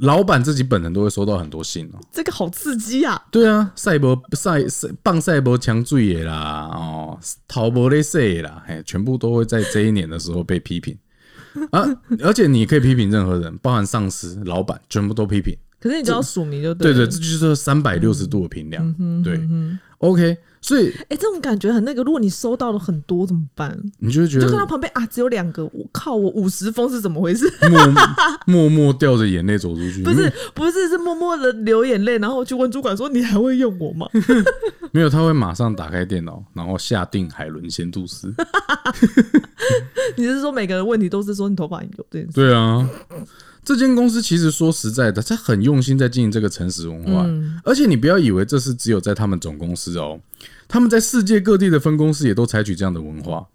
老板自己本人都会收到很多信哦，这个好刺激啊！对啊，赛博赛赛棒赛博强罪也啦，哦，淘博类赛啦，哎，全部都会在这一年的时候被批评啊！而且你可以批评任何人，包含上司、老板，全部都批评。可是你只要署名就对对，这就是三百六十度的评量，对，OK。所以，哎，这种感觉很那个。如果你收到了很多怎么办？你就会觉得，就看到旁边啊，只有两个。我靠，我五十封是怎么回事？默默默掉着眼泪走出去。不是，不是，是默默的流眼泪，然后去问主管说：“你还会用我吗？” 没有，他会马上打开电脑，然后下定海伦仙度斯。你是说每个人问题都是说你头发有这件事？对啊。这间公司其实说实在的，他很用心在经营这个诚实文化，而且你不要以为这是只有在他们总公司哦，他们在世界各地的分公司也都采取这样的文化。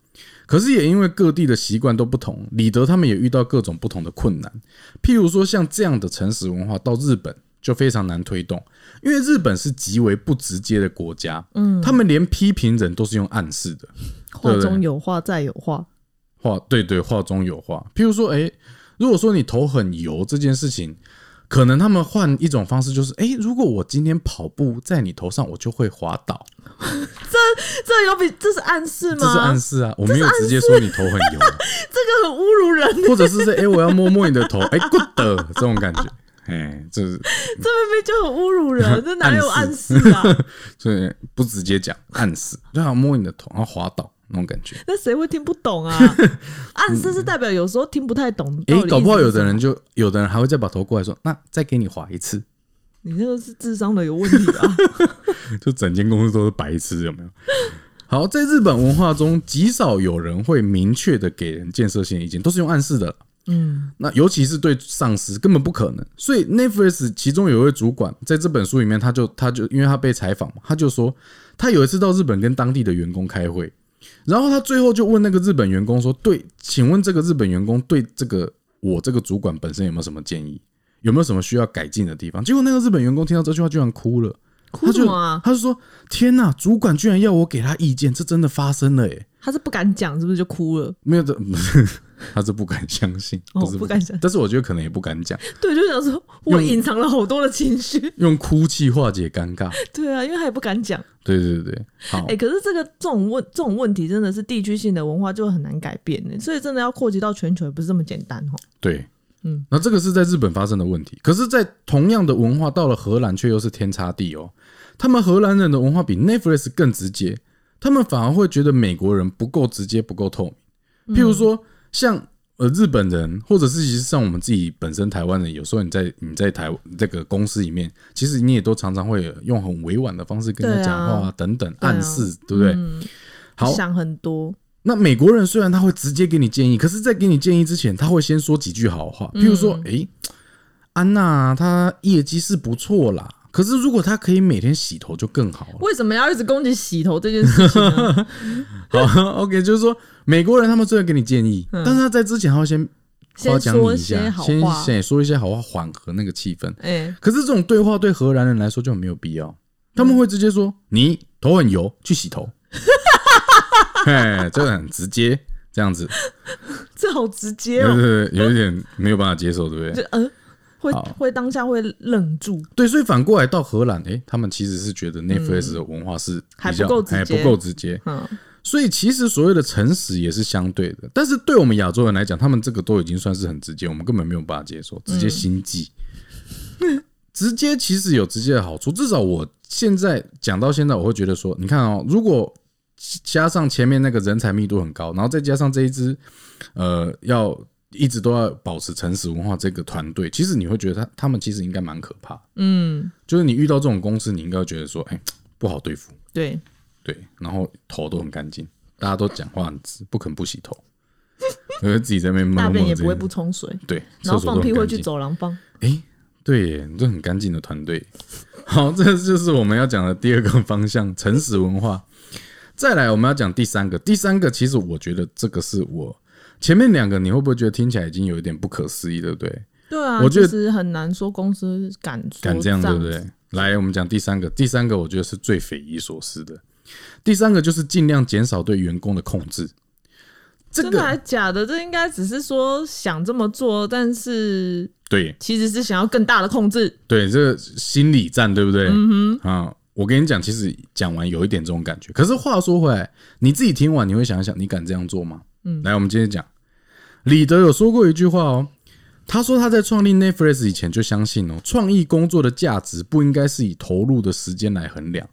可是也因为各地的习惯都不同，李德他们也遇到各种不同的困难。譬如说，像这样的诚实文化到日本就非常难推动，因为日本是极为不直接的国家，嗯，他们连批评人都是用暗示的，话中有话，再有话，话对对，话中有话。譬如说，哎。如果说你头很油这件事情，可能他们换一种方式，就是哎，如果我今天跑步在你头上，我就会滑倒。这这有比这是暗示吗？这是暗示啊，我没有直接说你头很油，这个很侮辱人。或者是说，哎，我要摸摸你的头，哎，good 这种感觉，哎，这是这明明就很侮辱人，这哪有暗示啊？所以不直接讲暗示，就好摸你的头，然后滑倒。那种感觉，那谁会听不懂啊？暗示是代表有时候听不太懂。哎，搞不好有的人就有的人还会再把头过来说，那再给你划一次。你那个是智商的有问题啊！就整间公司都是白痴，有没有？好，在日本文化中，极少有人会明确的给人建设性意见，都是用暗示的。嗯，那尤其是对上司，根本不可能。所以 Netflix 其中有一位主管在这本书里面，他就他就因为他被采访嘛，他就说他有一次到日本跟当地的员工开会。然后他最后就问那个日本员工说：“对，请问这个日本员工对这个我这个主管本身有没有什么建议？有没有什么需要改进的地方？”结果那个日本员工听到这句话居然哭了，哭什么？他就说：“天哪，主管居然要我给他意见，这真的发生了诶。他是不敢讲，是不是就哭了？没有的，不是，他是不敢相信，哦是不敢相信但是我觉得可能也不敢讲，对，就想说我隐藏了好多的情绪。用哭泣化解尴尬。对啊，因为他也不敢讲。对对对对，好哎、，可是这个这种问这种问题真的是地区性的文化就很难改变呢，所以真的要扩及到全球也不是这么简单哦。对，嗯，那这个是在日本发生的问题，可是，在同样的文化到了荷兰却又是天差地哦。他们荷兰人的文化比 Netflix 更直接，他们反而会觉得美国人不够直接、不够透明。譬如说，像呃日本人，或者是其实像我们自己本身台湾人，有时候你在你在台这个公司里面，其实你也都常常会用很委婉的方式跟人家讲话、等等，暗示，对不对？嗯，好，想很多。那美国人虽然他会直接给你建议，可是，在给你建议之前，他会先说几句好话，譬如说，诶，安娜她业绩是不错啦，可是如果他可以每天洗头就更好了。为什么要一直攻击洗头这件事情呢？好，OK，就是说美国人他们虽然给你建议，但是他在之前他会先夸先奖你一些下，先。先说一些好话，缓和那个气氛。哎、可是这种对话对荷兰人来说就很没有必要，他们会直接说：“你头很油，去洗头。” 哎，这个很直接，这样子。这好直接对哦、对对，有一点没有办法接受，对不对？就呃，会好会当下会愣住。对，所以反过来到荷兰，诶，他们其实是觉得 Netflix 的文化是还不够直接还不够直接，嗯，所以其实所谓的诚实也是相对的。但是对我们亚洲人来讲，他们这个都已经算是很直接，我们根本没有办法接受，直接心悸。直接其实有直接的好处，至少我现在讲到现在，我会觉得说，你看哦，如果加上前面那个人才密度很高，然后再加上这一支呃要一直都要保持诚实文化这个团队，其实你会觉得他他们其实应该蛮可怕。嗯，就是你遇到这种公司，你应该会觉得说，哎、不好对付，对，对，然后头都很干净，大家都讲话很直，不肯不洗头，因为自己在那边大便也不会不冲水，对，然后放屁会去。走廊放。哎、对耶，你这很干净的团队。好，这就是我们要讲的第二个方向，诚实文化。再来，我们要讲第三个。第三个，其实我觉得这个是我前面两个，你会不会觉得听起来已经有一点不可思议，对不对？对啊，我觉得其实很难说公司敢说敢这样，对不对？来，我们讲第三个。第三个，我觉得是最匪夷所思的。第三个就是尽量减少对员工的控制。这真的还假的？这应该只是说想这么做，但是对其实是想要更大的控制。对，这个心理战，对不对？嗯哼啊，我跟你讲，其实讲完有一点这种感觉。可是话说回来，你自己听完，你会想一想，你敢这样做吗？嗯，来，我们接着讲。李德有说过一句话哦，他说他在创立 Netflix 以前就相信哦，创意工作的价值不应该是以投入的时间来衡量，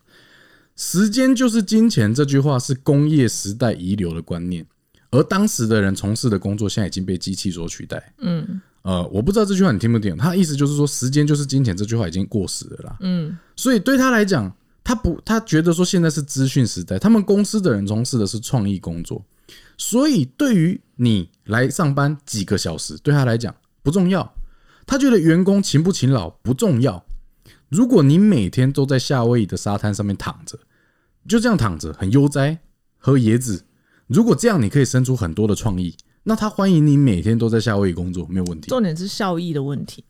时间就是金钱。这句话是工业时代遗留的观念，而当时的人从事的工作现在已经被机器所取代。嗯呃，我不知道这句话你听不听，他的意思就是说，时间就是金钱这句话已经过时了啦。嗯所以对他来讲，他不，他觉得说现在是资讯时代，他们公司的人从事的是创意工作，所以对于你来上班几个小时，对他来讲不重要。他觉得员工勤不勤劳不重要。如果你每天都在夏威夷的沙滩上面躺着，就这样躺着很悠哉，喝椰子，如果这样你可以生出很多的创意，那他欢迎你每天都在夏威夷工作，没有问题。重点是效益的问题。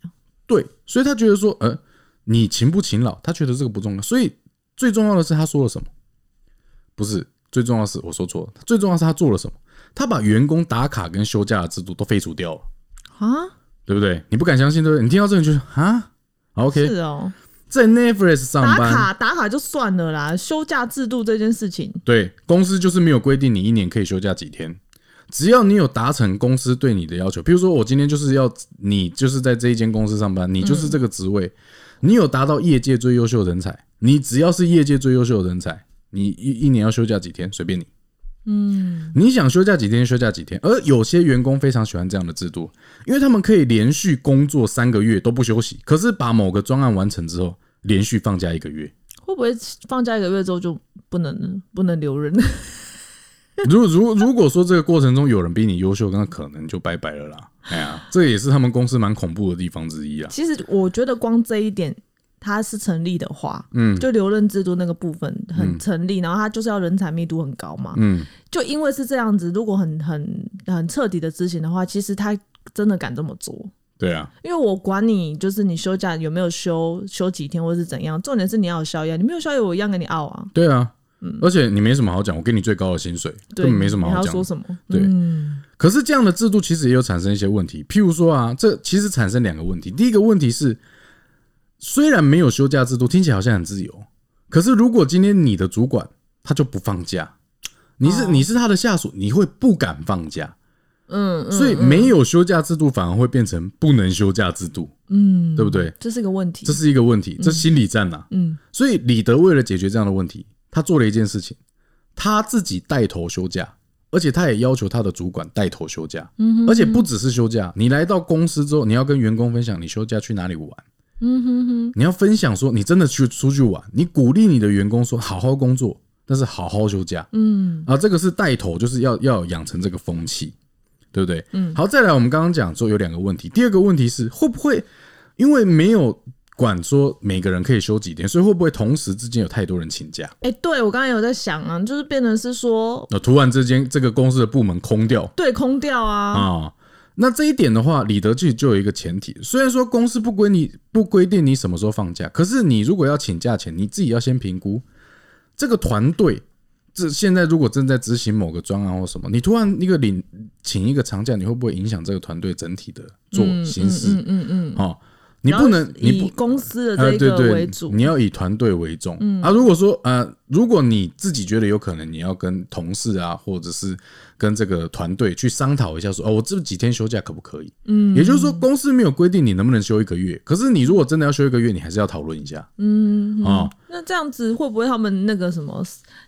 对，所以他觉得说，呃，你勤不勤劳，他觉得这个不重要。所以最重要的是他说了什么？不是最重要的是我说错了，最重要的是他做了什么？他把员工打卡跟休假的制度都废除掉了，啊，对不对？你不敢相信，对不对？你听到这个就是啊，OK，是哦，在 Netflix 上打班，卡打卡就算了啦，休假制度这件事情，对公司就是没有规定你一年可以休假几天。只要你有达成公司对你的要求，比如说我今天就是要你就是在这一间公司上班，你就是这个职位，你有达到业界最优秀人才，你只要是业界最优秀的人才，你一一年要休假几天随便你，嗯，你想休假几天休假几天。而有些员工非常喜欢这样的制度，因为他们可以连续工作三个月都不休息，可是把某个专案完成之后，连续放假一个月。会不会放假一个月之后就不能不能留人？如如如果说这个过程中有人比你优秀，那可能就拜拜了啦。哎呀，这也是他们公司蛮恐怖的地方之一啊。其实我觉得光这一点它是成立的话，嗯就留任制度那个部分很嗯成立，然后它就是要人才密度很高嘛。嗯，就因为是这样子，如果很很很彻底的执行的话，其实他真的敢这么做。对啊，因为我管你，就是你休假有没有休休几天或是怎样，重点是你要有宵夜，你没有宵夜我一样给你熬啊。对啊。嗯而且你没什么好讲，我给你最高的薪水，根对，本没什么好讲。要说什么？对嗯可是这样的制度其实也有产生一些问题，譬如说啊，这其实产生两个问题。第一个问题是，虽然没有休假制度，听起来好像很自由，可是如果今天你的主管他就不放假，你是哦。你是他的下属，你会不敢放假，嗯嗯，所以没有休假制度反而会变成不能休假制度，嗯，对不对？这是个问题。这。是一个问题，这心理战呐、嗯。所以李德为了解决这样的问题，他做了一件事情，他自己带头休假，而且他也要求他的主管带头休假，嗯哼而且不只是休假，你来到公司之后，你要跟员工分享你休假去哪里玩，嗯哼哼，你要分享说你真的去出去玩，你鼓励你的员工说好好工作，但是好好休假嗯啊，这个是带头，就是要要养成这个风气，对不对？嗯好，再来我们刚刚讲说有两个问题，第二个问题是会不会因为没有管说每个人可以休几天，所以会不会同时之间有太多人请假？哎、对我刚才有在想啊，就是变成是说那突然之间这个公司的部门空掉对空掉啊，啊。那这一点的话，李德记就有一个前提，虽然说公司不规你不规定你什么时候放假，可是你如果要请假前，你自己要先评估这个团队。这现在如果正在执行某个专案或什么，你突然一个领请一个长假，你会不会影响这个团队整体的做嗯行事？嗯嗯嗯，哦，你不能，以公司的呃，这个为主，嗯你要以团队为重、啊。如果说呃，如果你自己觉得有可能，你要跟同事啊，或者是跟这个团队去商讨一下说，哦，我这几天休假可不可以？嗯，也就是说，公司没有规定你能不能休一个月，可是你如果真的要休一个月，你还是要讨论一下嗯，啊。那这样子会不会他们那个什么，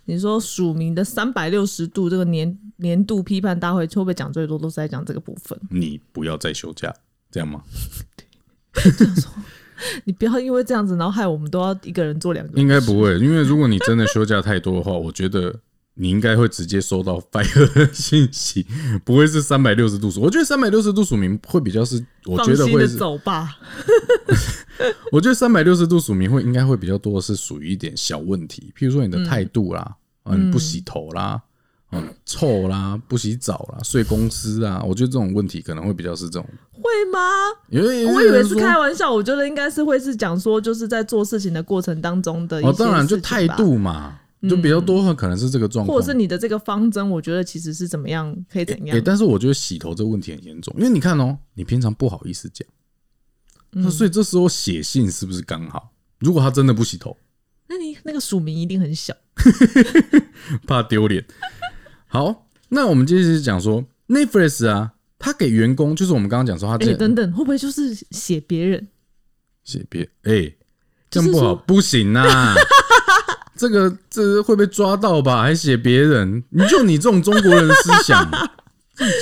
你说署名的三百六十度这个年年度批判大会，会不会讲最多都是在讲这个部分？你不要再休假，这样吗？你不要因为这样子，然后害我们都要一个人做两个。应该不会，因为如果你真的休假太多的话，我觉得你应该会直接收到 fire 的信息，不会是三百六十度数。我觉得三百六十度署名会比较是，我觉得会是，走吧。我觉得三百六十度署名会应该会比较多的是属于一点小问题，譬如说你的态度啦，啊，你不洗头啦。啊，臭啦，不洗澡啦，睡公司啊，我觉得这种问题可能会比较是这种，会吗？因为我以为是开玩笑，我觉得应该是会是讲说，就是在做事情的过程当中的一些哦，当然就态，度嘛，就比较多，可能是这个状况，或者是你的这个方针，我觉得其实是怎么样，可以怎样欸。但是我觉得洗头这个问题很严重，因为你看哦，你平常不好意思讲，嗯那所以这时候写信是不是刚好？如果他真的不洗头，那你那个署名一定很小。怕丢脸。好，那我们接着讲说 Netflix 啊，他给员工就是我们刚刚讲说他哎、这等等，会不会就是写别人？写别哎，这样不好，不行啊。这个这会被抓到吧？还写别人？你就你这种中国人的思想，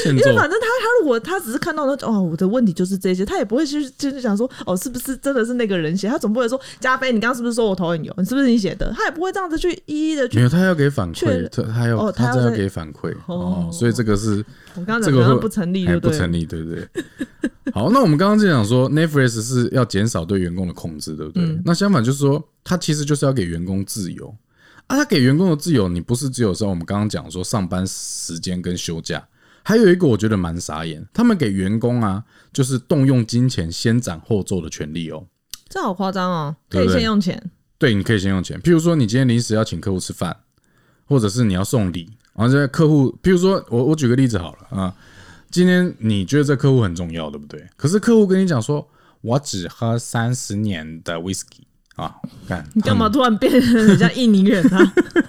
因为。反正他他如果他只是看到那哦，我的问题就是这些，他也不会去就是想说哦，是不是真的是那个人写？他总不会说加菲，你刚刚是不是说我头很油？你是不是你写的？他也不会这样子去一一的去。没有，他要给反馈，他他要哦他要这要给反馈哦哦，所以这个是我刚这个会不成立，还对对？不成立，对不对？好，那我们刚刚就讲说，Netflix 是要减少对员工的控制，对不对？嗯那相反就是说，他其实就是要给员工自由啊。他给员工的自由，你不是只有说我们刚刚讲说上班时间跟休假，还有一个我觉得蛮傻眼，他们给员工啊，就是动用金钱先斩后奏的权利哦。这好夸张哦，可以先用钱。对，你可以先用钱。譬如说，你今天临时要请客户吃饭，或者是你要送礼，然后这客户，譬如说我我举个例子好了啊，今天你觉得这客户很重要，对不对？可是客户跟你讲说，我只喝三十年的 whisky 啊，干你干嘛突然变成人家印尼人啊？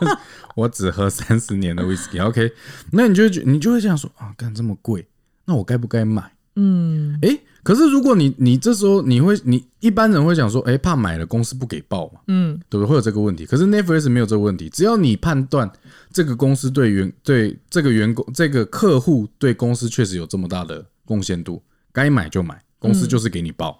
我只喝三十年的 whisky，OK，、那你就会觉你就会这样说啊，干这么贵，那我该不该买？嗯，诶，可是如果你你这时候你会你一般人会讲说，诶，怕买了公司不给报嘛，嗯，对不对？会有这个问题。可是 Netflix 没有这个问题，只要你判断这个公司对员对这个员工这个客户对公司确实有这么大的贡献度，该买就买，公司就是给你报。啊、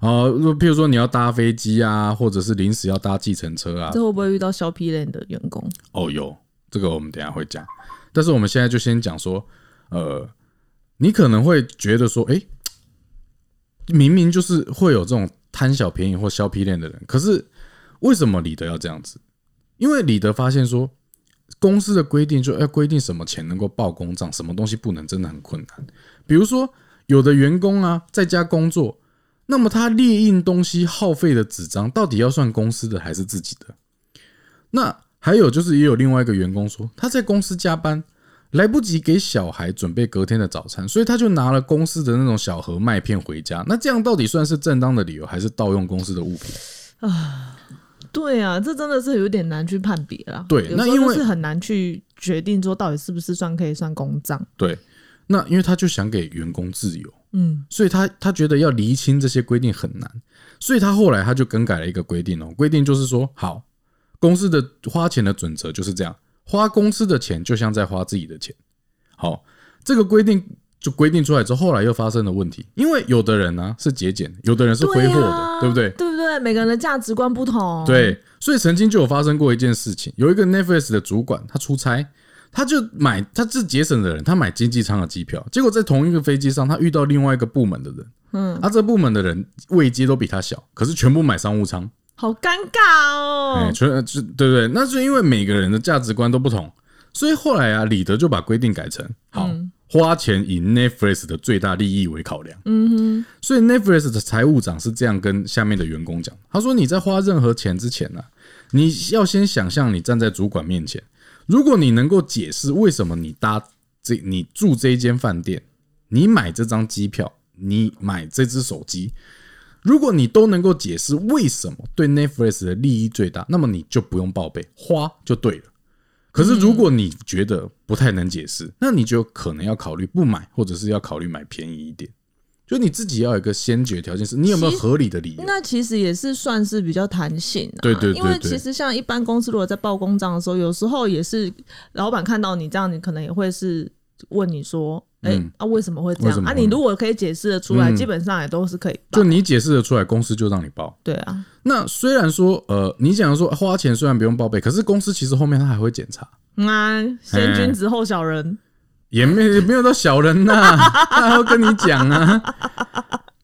如果譬如说你要搭飞机啊，或者是临时要搭计程车啊，这会不会遇到削皮类的员工？哦，有这个我们等一下会讲，但是我们现在就先讲说，呃，你可能会觉得说，诶，明明就是会有这种贪小便宜或削皮链的人，可是为什么李德要这样子？因为李德发现说，公司的规定就要规定什么钱能够报公账，什么东西不能，真的很困难。比如说，有的员工啊在家工作，那么他列印东西耗费的纸张，到底要算公司的还是自己的？那还有就是，也有另外一个员工说，他在公司加班，来不及给小孩准备隔天的早餐，所以他就拿了公司的那种小盒麦片回家。那这样到底算是正当的理由，还是盗用公司的物品啊？对啊，这真的是有点难去判别了。对那因为是很难去决定说到底是不是算可以算公账。对，那因为他就想给员工自由，嗯所以他他觉得要厘清这些规定很难，所以他后来他就更改了一个规定哦，规定就是说，好，公司的花钱的准则就是这样，花公司的钱就像在花自己的钱。好，这个规定就规定出来之后，后来又发生了问题，因为有的人呢、是节俭，有的人是挥霍的，啊对不对？对不对？每个人的价值观不同。，对，所以曾经就有发生过一件事情，有一个 Netflix 的主管，他出差，他就买，他是节省的人，他买经济舱的机票，结果在同一个飞机上，他遇到另外一个部门的人，嗯，啊，这部门的人位阶都比他小，可是全部买商务舱，好尴尬哎、哦。全呃就对不对？那是因为每个人的价值观都不同，所以后来啊，李德就把规定改成好。花钱以 Netflix 的最大利益为考量，嗯哼，所以 Netflix 的财务长是这样跟下面的员工讲，他说：“你在花任何钱之前呢、你要先想象你站在主管面前，如果你能够解释为什么你搭这、你住这一间饭店，你买这张机票，你买这只手机，如果你都能够解释为什么对 Netflix 的利益最大，那么你就不用报备，花就对了。可是如果你觉得不太能解释，那你就可能要考虑不买，或者是要考虑买便宜一点。就你自己要有一个先决条件，是你有没有合理的理由？那其实也是算是比较弹性、啊，对对对因为其实像一般公司如果在报公账的时候，有时候也是老板看到你这样，你可能也会是问你说，哎、嗯啊为什么会这样？啊，你如果可以解释的出来，嗯基本上也都是可以报就。你解释得出来，公司就让你报。对啊，那虽然说，呃，你讲说花钱虽然不用报备，可是公司其实后面他还会检查，嗯啊，先君子后小人，也没也没有到小人呐、他还会跟你讲啊。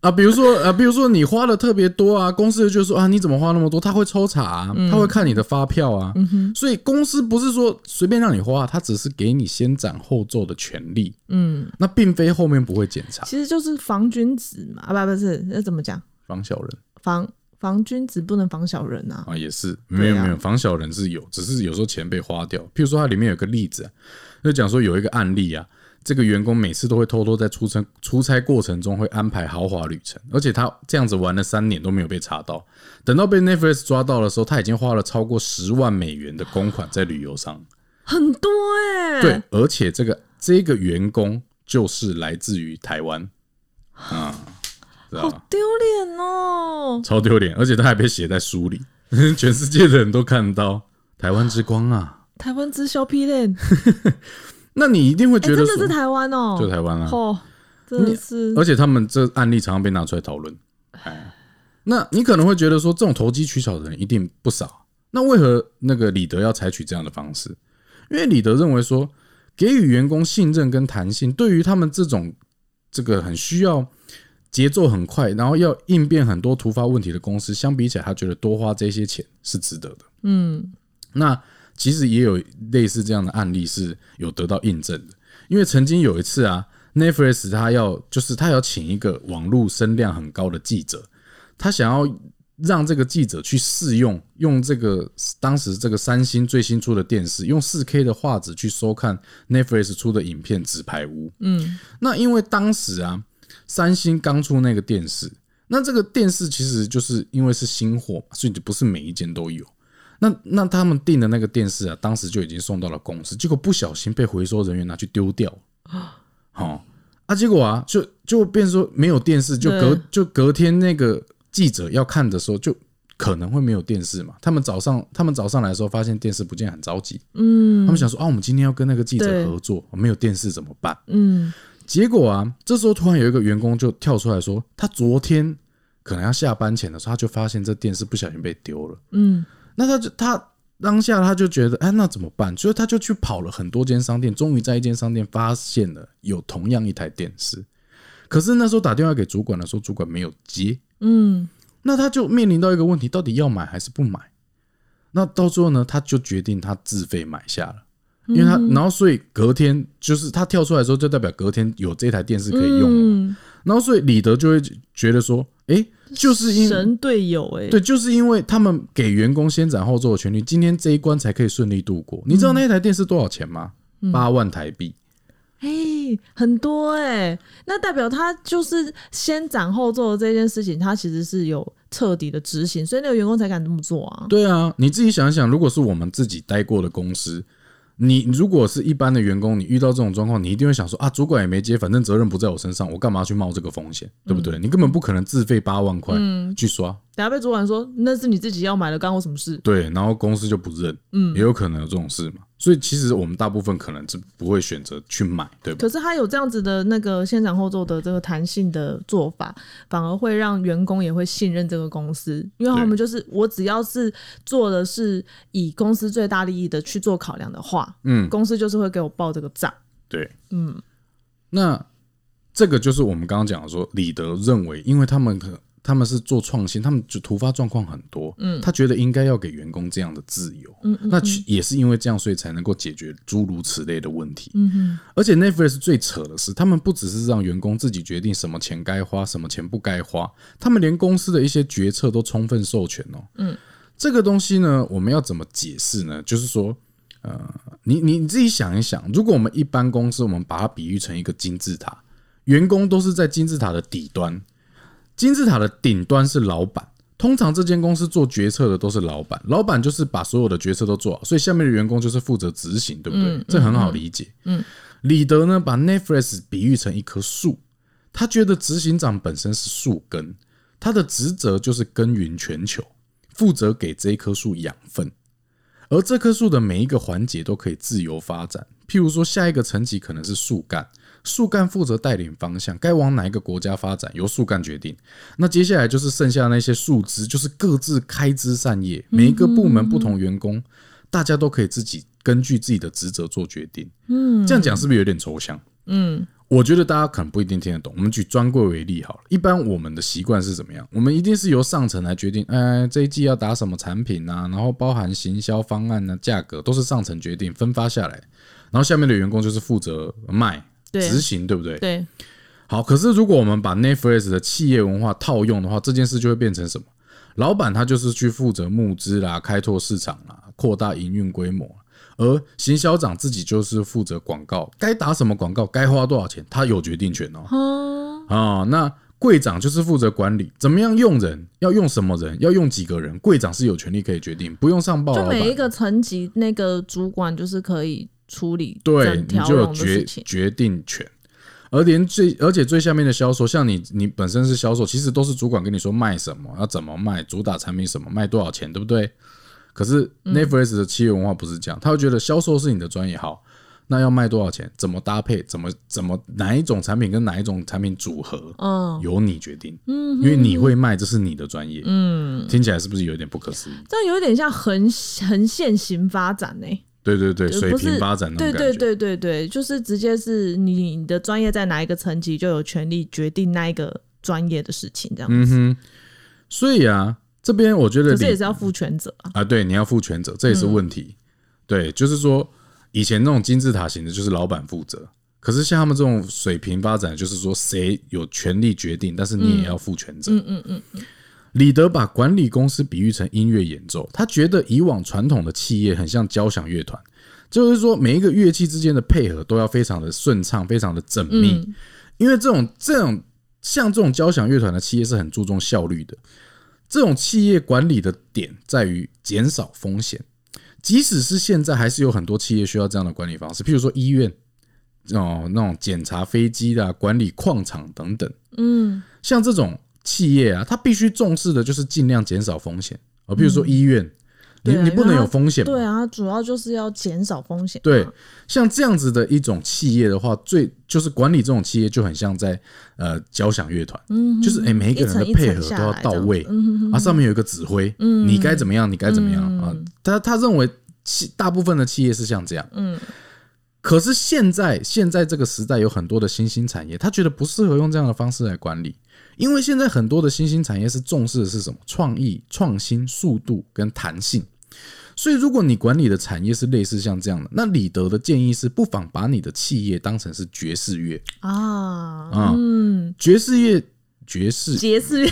啊，比如说啊，比如说你花的特别多啊，公司就说啊，你怎么花那么多？他会抽查、啊，他会看你的发票啊，所以公司不是说随便让你花，他只是给你先斩后奏的权利，嗯，那并非后面不会检查。其实就是防君子嘛，啊不不是，那怎么讲？防小人。防防君子不能防小人啊。啊，也是没有没有防小人是有，只是有时候钱被花掉。譬如说它里面有个例子、啊，就讲说有一个案例啊，这个员工每次都会偷偷在出差出差过程中会安排豪华旅程，而且他这样子玩了三年都没有被查到。等到被 Netflix 抓到的时候，他已经花了超过十万美元的公款在旅游上。很多哎、对，而且这个这个员工就是来自于台湾啊，好丢脸哦。超丢脸，而且他还被写在书里，全世界的人都看到台湾之光啊！台湾之消批链，那你一定会哎、觉得说，真的是台湾哦、就台湾啊，哦，真的是，而且他们这案例常常被拿出来讨论。哎，那你可能会觉得说，这种投机取巧的人一定不少。那为何那个李德要采取这样的方式？因为李德认为说，给予员工信任跟弹性，对于他们这种这个很需要节奏很快，然后要应变很多突发问题的公司，相比起来，他觉得多花这些钱是值得的。嗯，那其实也有类似这样的案例是有得到印证的，因为曾经有一次啊，Netflix 他要就是他要请一个网络声量很高的记者，他想要让这个记者去试用用这个当时这个三星最新出的电视，用四 K 的画质去收看 Netflix 出的影片《纸牌屋》。嗯，那因为当时啊，三星刚出那个电视，那这个电视其实就是因为是新货嘛，所以就不是每一间都有。那那他们订的那个电视啊，当时就已经送到了公司，结果不小心被回收人员拿去丢掉。好啊，结果啊，就就变说没有电视，就隔就隔天那个记者要看的时候，就可能会没有电视嘛。他们早上他们早上来的时候，发现电视不见，很着急。嗯他们想说啊，我们今天要跟那个记者合作，没有电视怎么办？嗯，结果啊，这时候突然有一个员工就跳出来说，他昨天可能要下班前的时候，他就发现这电视不小心被丢了。嗯，那他就他当下他就觉得，哎，那怎么办？所以他就去跑了很多间商店，终于在一间商店发现了有同样一台电视。可是那时候打电话给主管的时候，主管没有接。嗯，那他就面临到一个问题，到底要买还是不买？那到最后呢，他就决定他自费买下了。因为他，然后所以隔天就是他跳出来的时候，就代表隔天有这台电视可以用了然后所以李德就会觉得说，哎、就是因神队友哎、对，就是因为他们给员工先斩后奏的权利，今天这一关才可以顺利度过。你知道那一台电视多少钱吗？八、万台币。哎、很多哎、那代表他就是先斩后奏的这件事情，他其实是有彻底的执行，所以那个员工才敢这么做啊。对啊，你自己想一想，如果是我们自己待过的公司，你如果是一般的员工，你遇到这种状况，你一定会想说啊，主管也没接，反正责任不在我身上，我干嘛去冒这个风险，对不对？你根本不可能自费八万块去刷，等下被主管说那是你自己要买的，干我什么事？对，然后公司就不认，嗯，也有可能有这种事嘛。所以其实我们大部分可能是不会选择去买，对吧？可是他有这样子的那个先斩后奏的这个弹性的做法，反而会让员工也会信任这个公司，因为他们就是我只要是做的是以公司最大利益的去做考量的话，嗯，公司就是会给我报这个账。对，嗯，那这个就是我们刚刚讲的说，李德认为，因为他们可他们是做创新，他们就突发状况很多，嗯，他觉得应该要给员工这样的自由，嗯那也是因为这样，所以才能够解决诸如此类的问题，嗯哼。而且 Netflix 最扯的是，他们不只是让员工自己决定什么钱该花，什么钱不该花，他们连公司的一些决策都充分授权哦，嗯，这个东西呢，我们要怎么解释呢？就是说。呃，你你你自己想一想，如果我们一般公司，我们把它比喻成一个金字塔，员工都是在金字塔的底端，金字塔的顶端是老板。通常这间公司做决策的都是老板，老板就是把所有的决策都做好，所以下面的员工就是负责执行，对不对？这很好理解。嗯，李德呢把 Netflix 比喻成一棵树，他觉得执行长本身是树根，他的职责就是耕耘全球，负责给这一棵树养分。而这棵树的每一个环节都可以自由发展。譬如说，下一个层级可能是树干，树干负责带领方向，该往哪一个国家发展由树干决定。那接下来就是剩下那些树枝，就是各自开枝散叶，每一个部门不同员工，大家都可以自己根据自己的职责做决定。嗯，这样讲是不是有点抽象？嗯，我觉得大家可能不一定听得懂。我们举专柜为例好了，一般我们的习惯是怎么样？我们一定是由上层来决定，哎，这一季要打什么产品啊，然后包含行销方案呢、价格都是上层决定，分发下来，然后下面的员工就是负责卖、对执行，对不对？对，好，可是如果我们把 Netflix 的企业文化套用的话，这件事就会变成什么？老板他就是去负责募资啦、开拓市场啦、扩大营运规模，而行销长自己就是负责广告，该打什么广告，该花多少钱，他有决定权哦。嗯，啊、那柜长就是负责管理，怎么样用人，要用什么人，要用几个人，柜长是有权利可以决定，不用上报。就每一个层级那个主管就是可以处理对你就有决。决定权。而连最而且最下面的销售，像你你本身是销售，其实都是主管跟你说卖什么，要怎么卖，主打产品什么，卖多少钱，对不对？可是嗯 Netflix 的企业文化不是这样，他会觉得销售是你的专业，好，那要卖多少钱，怎么搭配，怎么怎么哪一种产品跟哪一种产品组合，嗯，由你决定，嗯，因为你会卖，这是你的专业，嗯，听起来是不是有点不可思议？这有点像横横线型发展呢、对对对，水平发展那对对对对对，就是直接是你你的专业在哪一个层级，就有权利决定那一个专业的事情，这样子。嗯哼，所以啊，这边我觉得可是也是要负全责啊。啊，对，你要负全责，这也是问题。对，就是说以前那种金字塔型的，就是老板负责。可是像他们这种水平发展，就是说谁有权利决定，但是你也要负全责。嗯嗯嗯，李德把管理公司比喻成音乐演奏，他觉得以往传统的企业很像交响乐团，就是说每一个乐器之间的配合都要非常的顺畅，非常的缜密。因为这种这种像这种交响乐团的企业是很注重效率的，这种企业管理的点在于减少风险。即使是现在，还是有很多企业需要这样的管理方式，譬如说医院哦，那种检查飞机的、管理矿场等等。嗯，像这种企业啊，它必须重视的就是尽量减少风险啊。比如说医院，你你不能有风险，对啊，主要就是要减少风险嘛。对，像这样子的一种企业的话，最就是管理这种企业就很像在呃交响乐团，嗯，就是哎、每一个人的配合都要到位这样子嗯哼。啊，上面有一个指挥，嗯。你该怎么样，你该怎么样嗯。啊？他他认为企大部分的企业是像这样，嗯可是现在现在这个时代有很多的新兴产业，他觉得不适合用这样的方式来管理，因为现在很多的新兴产业是重视的是什么？创意、创新、速度跟弹性。所以，如果你管理的产业是类似像这样的，那李德的建议是，不妨把你的企业当成是爵士乐啊，啊嗯，爵士乐，爵士爵士乐，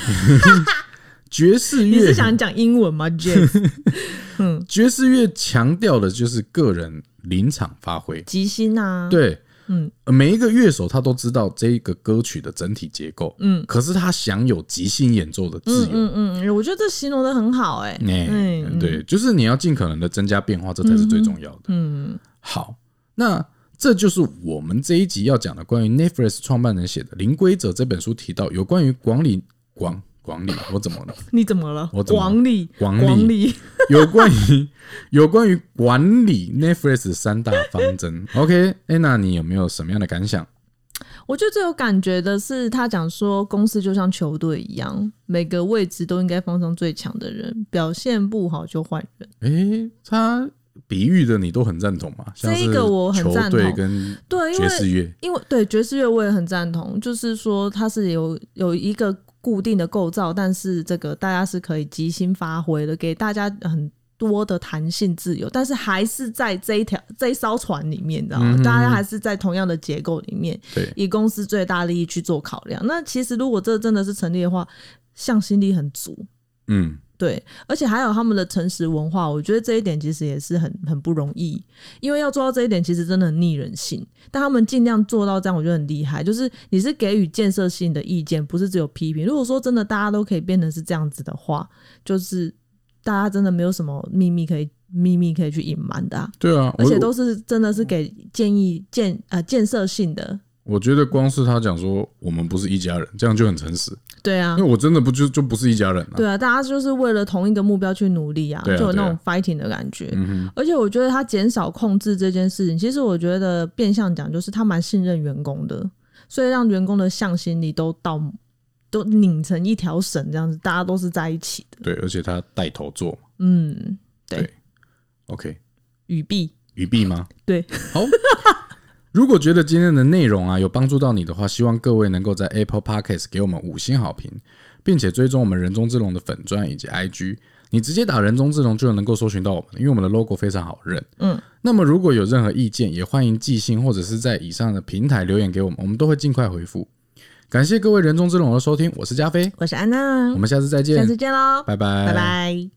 爵士乐 你是，想讲英文吗？Jazz 爵士乐强调的就是个人临场发挥。即兴啊，，对，嗯。呃，每一个乐手他都知道这一个歌曲的整体结构，嗯。可是他享有即兴演奏的自嗯由。嗯嗯，我觉得这形容的很好、哎、哎、嗯。对，就是你要尽可能的增加变化，这才是最重要的。嗯，好，那这就是我们这一集要讲的关于 Netflix 创办人写的《零规则》这本书提到有关于管理管管理，我怎么了？你怎么了？我怎么了广理，广理广理，有关于有关于管理 Netflix 三大方针。OK，哎、那你有没有什么样的感想？我觉得最有感觉的是，他讲说公司就像球队一样，每个位置都应该放上最强的人，表现不好就换人。哎、他比喻的你都很赞同嘛？像是这个我很球赞同队跟对，因爵士乐，因为对爵士乐我也很赞同，就是说它是有有一个固定的构造，但是这个大家是可以即兴发挥的，给大家很多的弹性自由，但是还是在这一条这一艘船里面，你知道吗？嗯大家还是在同样的结构里面，对，以公司最大利益去做考量。那其实如果这真的是成立的话，向心力很足。嗯，对，而且还有他们的诚实文化，我觉得这一点其实也是很很不容易，因为要做到这一点，其实真的很逆人性。但他们尽量做到这样，我觉得很厉害。就是你是给予建设性的意见，不是只有批评。如果说真的大家都可以变成是这样子的话，就是大家真的没有什么秘密可以秘密可以去隐瞒的、啊，对啊，而且都是真的是给建议建呃建设性的。我觉得光是他讲说我们不是一家人，这样就很诚实，对啊因为，我真的不就就不是一家人啊。对啊，大家就是为了同一个目标去努力啊，就有那种 fighting 的感觉。而且我觉得他减少控制这件事情，其实我觉得变相讲就是他蛮信任员工的，所以让员工的向心力都到都拧成一条绳这样子，大家都是在一起的。对，而且他带头做。嗯，对对 OK，语毕，语毕吗？对，好。如果觉得今天的内容啊有帮助到你的话，希望各位能够在 Apple Podcast 给我们五星好评，并且追踪我们人中之龙的粉钻以及 IG。你直接打人中之龙就能够搜寻到我们，因为我们的 logo 非常好认。嗯，那么如果有任何意见，也欢迎寄信或者是在以上的平台留言给我们，我们都会尽快回复。感谢各位人中之龙的收听，我是加菲，我是安娜我，们下次再见下，次见喽，拜拜，拜拜。